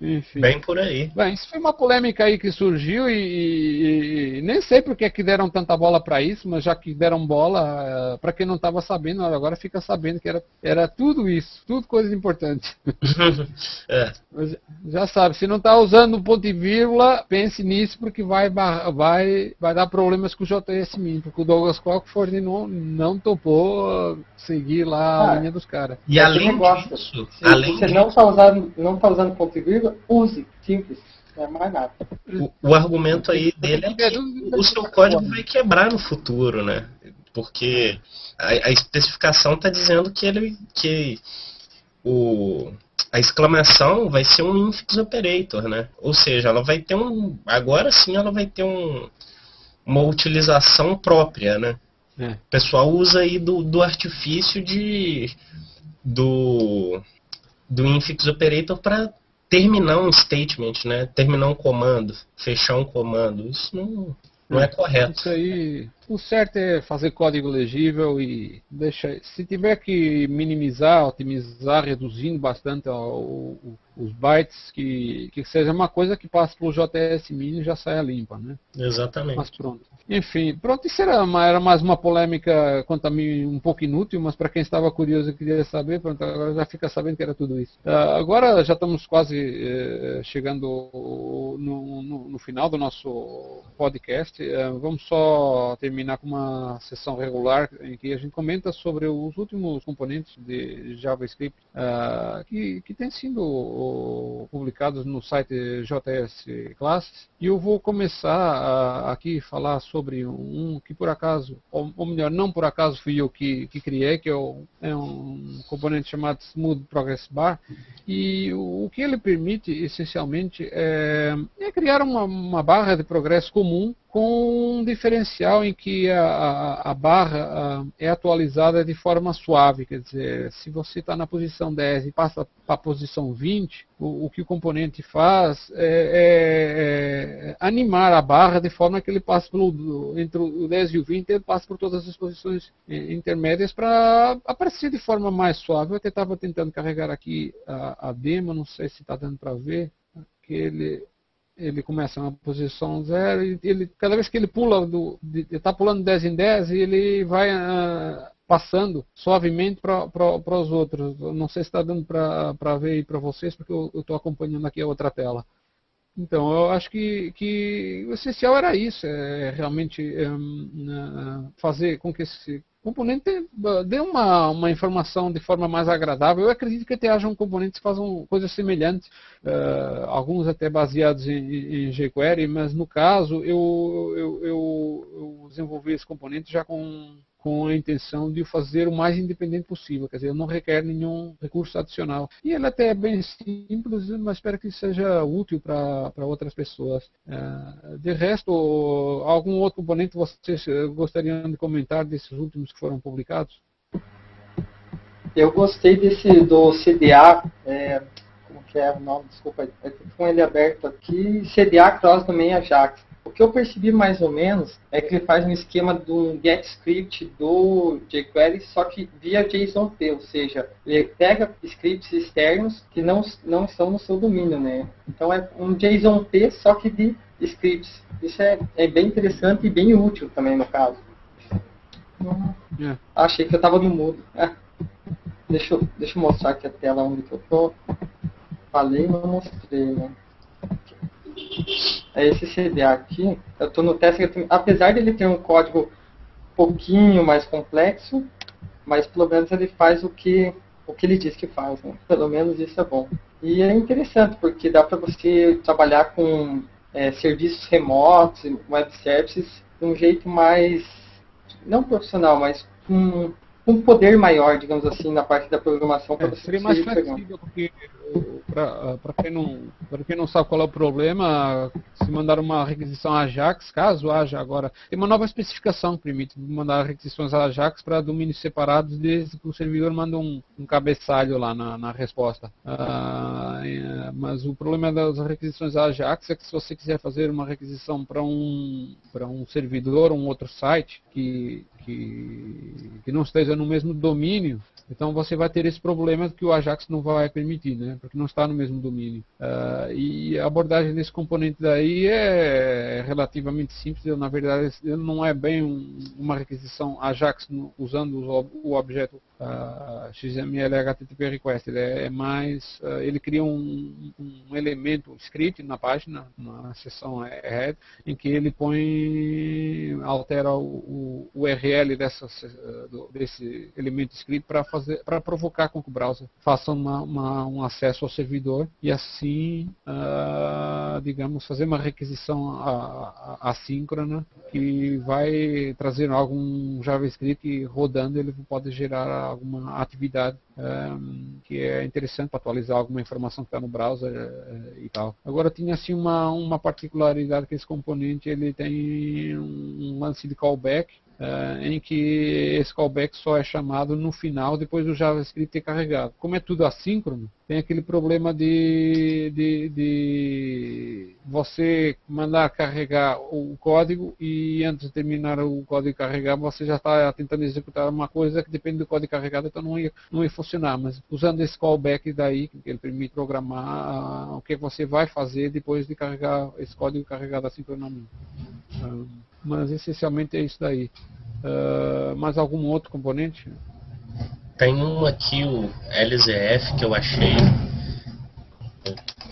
Enfim. Bem por aí. Bem, isso foi uma polêmica aí que surgiu e, e, e nem sei por que, que deram tanta bola para isso, mas já que deram bola, uh, para quem não estava sabendo, agora fica sabendo que era, era tudo isso, tudo coisa importante. é. Mas já sabe, se não está usando ponto e vírgula, pense nisso porque vai, vai, vai dar problemas com o JS Min, porque o Douglas Cockford não, não topou seguir lá ah, a linha dos caras. E além disso, se além você disso, não está usando, não tá usando ponto e vírgula, use, simples. Não é mais nada. O, o argumento aí dele é que o seu código vai quebrar no futuro, né? Porque a, a especificação está dizendo que ele que o, a exclamação vai ser um infix operator, né? Ou seja, ela vai ter um. Agora sim ela vai ter um, uma utilização própria, né? É. O pessoal usa aí do, do artifício de do, do infix operator para terminar um statement, né? Terminar um comando, fechar um comando. Isso não, não é correto. Isso aí, o certo é fazer código legível e deixar. Se tiver que minimizar, otimizar, reduzindo bastante o, o, os bytes, que, que seja uma coisa que passe pelo JS Mini e já saia limpa, né? Exatamente. Mas pronto. Enfim, pronto, isso era, uma, era mais uma polêmica quanto a mim um pouco inútil, mas para quem estava curioso e queria saber, pronto, agora já fica sabendo que era tudo isso. Uh, agora já estamos quase uh, chegando no, no, no, final do nosso podcast. Uh, vamos só terminar com uma sessão regular em que a gente comenta sobre os últimos componentes de JavaScript que, que tem sido publicados no site JS Classes. E eu vou começar a, aqui falar sobre um que por acaso, ou, ou, melhor, não por acaso fui eu que, que criei, que é, o, é um componente chamado Smooth Progress Bar. E o, o que ele permite, essencialmente, é, é criar uma, uma barra de progresso comum com um diferencial em que a, a, barra a, é atualizada de forma suave, quer dizer, se você está na posição 10 e passa para a posição 20, o, o, que o componente faz é, é, é, animar a barra de forma que ele passe pelo, entre o 10 e o 20, ele passa por todas as posições é, intermédias para aparecer de forma mais suave. Eu até estava tentando carregar aqui a, a demo, não sei se está dando para ver, que ele ele começa na posição zero e ele, cada vez que ele pula, do, está pulando 10 em 10 e ele vai uh, passando suavemente para os outros. Não sei se está dando para ver aí para vocês, porque eu estou acompanhando aqui a outra tela. Então, eu acho que, que o essencial era isso, é realmente um, fazer com que esse componente dê uma, uma informação de forma mais agradável. Eu acredito que até hajam componentes que façam coisas semelhantes, uh, alguns até baseados em, em jQuery, mas no caso eu, eu, eu, eu desenvolvi esse componente já com com a intenção de o fazer o mais independente possível, quer dizer, não requer nenhum recurso adicional. E ele até é bem simples, mas espero que seja útil para outras pessoas. Uh, de resto, algum outro componente vocês eh, gostariam de comentar desses últimos que foram publicados? Eu gostei desse do CDA, é, como que é o nome, desculpa, é com ele aberto aqui, CDA Cross também Ajax. O que eu percebi mais ou menos é que ele faz um esquema do GetScript do jQuery, só que via JSON-P, ou seja, ele pega scripts externos que não, não estão no seu domínio, né? Então é um JSON-P, só que de scripts. Isso é, é bem interessante e bem útil também no caso. Yeah. É. Achei que eu estava no mudo. deixa, eu, deixa eu mostrar aqui a tela onde que eu tô. Falei, mas mostrei, né? É esse CDA aqui, eu estou no teste, apesar de ele ter um código pouquinho mais complexo, mas pelo menos ele faz o que, o que ele diz que faz, né? Pelo menos isso é bom. E é interessante, porque dá para você trabalhar com é, serviços remotos, web services, de um jeito mais, não profissional, mas com um poder maior, digamos assim, na parte da programação para é, você seria mais flexível, porque para quem, não, quem não sabe qual é o problema, se mandar uma requisição Ajax, caso haja agora, tem uma nova especificação que permite mandar requisições Ajax para domínios separados desde que o servidor manda um, um cabeçalho lá na, na resposta. Ah, é, mas o problema das requisições Ajax é que se você quiser fazer uma requisição para um, um servidor, um outro site que, que, que não esteja no mesmo domínio, então você vai ter esse problema que o Ajax não vai permitir, né? porque não está no mesmo domínio. Uh, e a abordagem desse componente daí é relativamente simples, na verdade não é bem um, uma requisição Ajax no, usando o objeto uh, XML HTTP request, ele é, é mais, uh, ele cria um, um, elemento script na página, na seção head, em que ele põe, altera o, o URL dessa, desse elemento script para fazer, para provocar com que o browser faça uma, uma, um acesso ao servidor e assim, uh, digamos, fazer uma requisição assíncrona que vai trazer algum JavaScript rodando, ele pode gerar alguma atividade um, que é interessante para atualizar alguma informação que está no browser uh, e tal. Agora tinha assim uma, uma particularidade que esse componente ele tem um lance de callback uh, em que esse callback só é chamado no final, depois do JavaScript ter carregado. Como é tudo assíncrono, tem aquele problema de, de, de, você mandar carregar o código e antes de terminar o código carregar, você já está tentando executar uma coisa que depende do código carregado, então não ia, não ia funcionar. Mas usando esse callback daí, que ele permite programar uh, o que você vai fazer depois de carregar esse código carregado assincronamente. Uh, mas essencialmente é isso daí. Uh, mais algum outro componente? Tem um aqui, o LZF, que eu achei.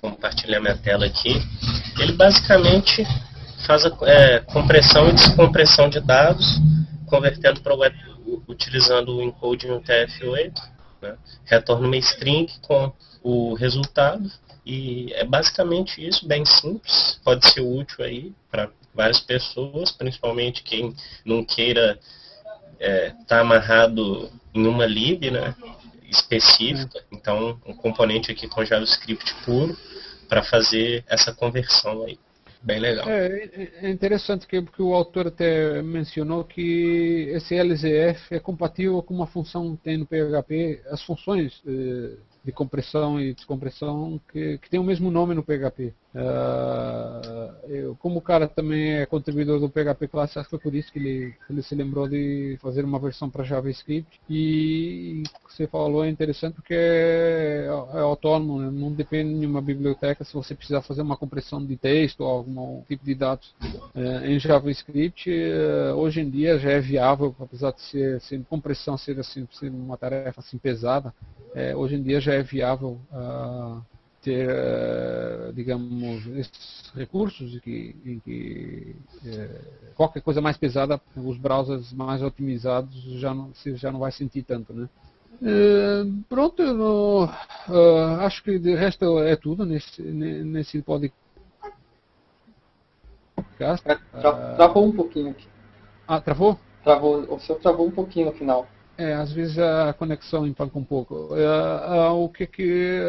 Vou compartilhar minha tela aqui. Ele basicamente faz a é, compressão e descompressão de dados, convertendo para o web, utilizando o encoding no TF8. Né? Retorna uma string com o resultado E é basicamente isso, bem simples, pode ser útil aí para várias pessoas, principalmente quem não queira estar é, tá amarrado em uma lib, né, específica. Então, um componente aqui com JavaScript puro para fazer essa conversão aí. Bem legal. É, é interessante que o autor até mencionou que esse LZF é compatível com uma função que tem no PHP, as funções eh, de compressão e descompressão que, que tem o mesmo nome no PHP. Uh, eu, como o cara também é contribuidor do PHP Class, acho que foi por isso que ele, ele se lembrou de fazer uma versão para JavaScript. E que você falou é interessante porque é, é autônomo, né? não depende de uma biblioteca se você precisar fazer uma compressão de texto ou algum tipo de dados uh, em JavaScript. Uh, hoje em dia já é viável, apesar de ser, ser compressão ser, assim, ser uma tarefa assim pesada, é, hoje em dia já é viável uh, ter, uh, digamos, esses recursos em que, em que uh, qualquer coisa mais pesada, os browsers mais otimizados já não, você já não vai sentir tanto, né? pronto, no, acho que de resto é tudo nesse, nesse podcast. Tra, travou um pouquinho aqui. Ah, travou? Travou, o seu travou um pouquinho no final. É, às vezes a conexão empanca um pouco. É, o que que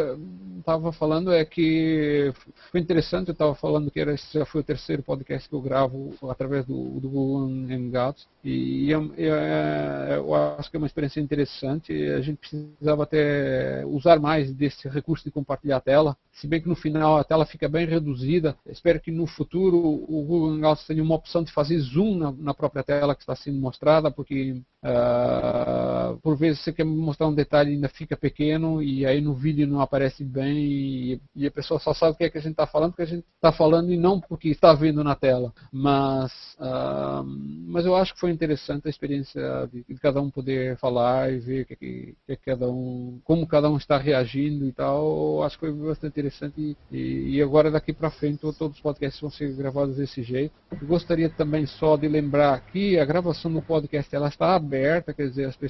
estava falando é que foi interessante, eu estava falando que era, esse já foi o terceiro podcast que eu gravo através do, do Google Hangouts e eu, eu, eu, acho que é uma experiência interessante. A gente precisava até usar mais desse recurso de compartilhar a tela, se bem que no final a tela fica bem reduzida. Espero que no futuro o Google Hangouts tenha uma opção de fazer zoom na, na própria tela que está sendo mostrada, porque Uh, por vezes você quer mostrar um detalhe e ainda fica pequeno e aí no vídeo não aparece bem e, e a pessoa só sabe o que é que a gente está falando porque a gente está falando e não porque está vendo na tela. Mas, uh, mas eu acho que foi interessante a experiência de, de cada um poder falar e ver que, que, que, cada um, como cada um está reagindo e tal. Acho que foi bastante interessante e, e agora daqui para frente todos os podcasts vão ser gravados desse jeito. Eu gostaria também só de lembrar que a gravação do podcast ela está aberta, quer dizer, as pessoas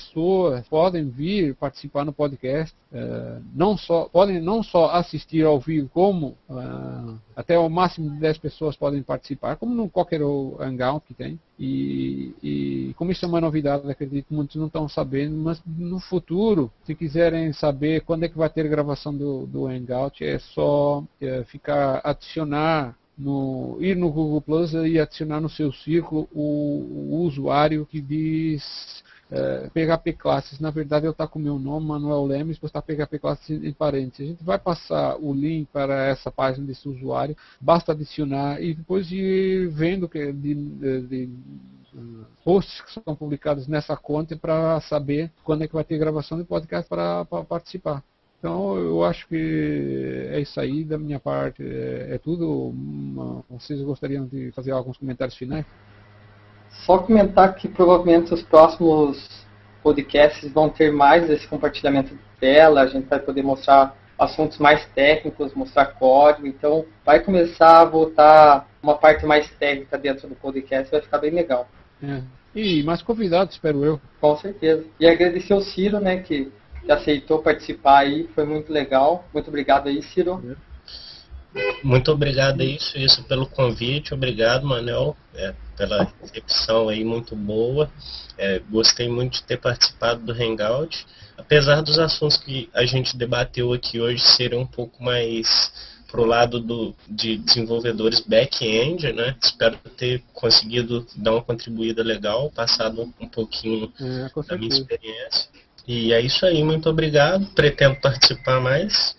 podem vir participar no podcast, é, não só, podem não só assistir ao vivo, como é, até o máximo de 10 pessoas podem participar, como no qualquer hangout que tem. E, e como isso é uma novidade, acredito que muitos não estão sabendo, mas no futuro, se quiserem saber quando é que vai ter gravação do, do hangout, é só é, ficar adicionar no, ir no Google Plus e adicionar no seu círculo o, o usuário que diz é, PHP Classes. Na verdade, eu estou com o meu nome, Manuel Lemes, postar PHP Classes em parênteses. A gente vai passar o link para essa página desse usuário, basta adicionar e depois ir vendo que de, de, de posts que são publicados nessa conta para saber quando é que vai ter gravação de podcast para participar. Então eu acho que é isso aí da minha parte, é, é tudo. Vocês gostariam de fazer alguns comentários finais? Só comentar que provavelmente os próximos podcasts vão ter mais esse compartilhamento de tela, a gente vai poder mostrar assuntos mais técnicos, mostrar código, então vai começar a voltar uma parte mais técnica dentro do podcast, vai ficar bem legal. É. E mais convidados, espero eu. Com certeza. E agradecer ao Ciro, né, que que aceitou participar aí, foi muito legal. Muito obrigado aí, Ciro. Muito obrigado aí, isso pelo convite. Obrigado, Manel, é, pela recepção aí muito boa. É, gostei muito de ter participado do Hangout. Apesar dos assuntos que a gente debateu aqui hoje serem um pouco mais pro lado do, de desenvolvedores back-end, né? Espero ter conseguido dar uma contribuída legal, passado um pouquinho é, da minha experiência. E é isso aí, muito obrigado. Pretendo participar mais.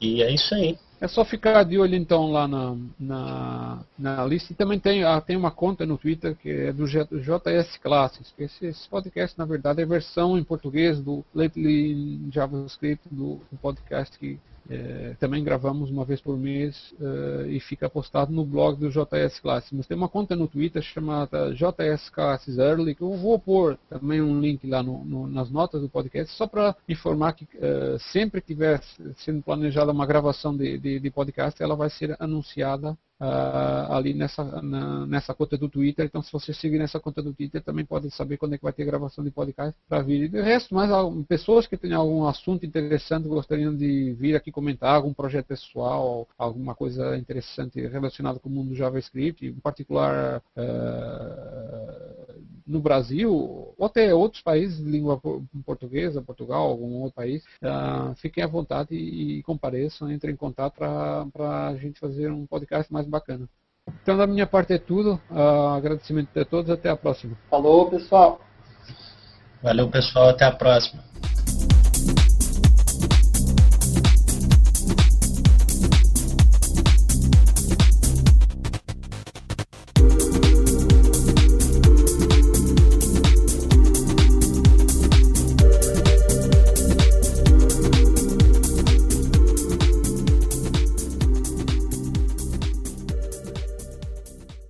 E é isso aí. É só ficar de olho então lá na, na, na lista. E também tem, ah, tem uma conta no Twitter que é do JS Classes. Esse, esse podcast, na verdade, é versão em português do Lately JavaScript, do podcast que é, também gravamos uma vez por mês uh, e fica postado no blog do JS Classes. Mas tem uma conta no Twitter chamada JS Classes Early, que eu vou pôr também um link lá no, no, nas notas do podcast, só para informar que uh, sempre que estiver sendo planejada uma gravação de, de, de, podcast, ela vai ser anunciada uh, ali nessa, na, nessa conta do Twitter. Então, se você seguir nessa conta do Twitter, também pode saber quando é que vai ter gravação de podcast para vir. E de resto, mais pessoas que tenham algum assunto interessante, gostariam de vir aqui comentar, algum projeto pessoal, alguma coisa interessante relacionada com o mundo do JavaScript, em particular uh, no Brasil, ou até outros países de língua portuguesa, Portugal, algum outro país, uh, fiquem à vontade e, e compareçam, entrem em contato para a gente fazer um podcast mais bacana. Então, da minha parte é tudo. Uh, agradecimento a todos. Até a próxima. Falou, pessoal. Valeu, pessoal. Até a próxima.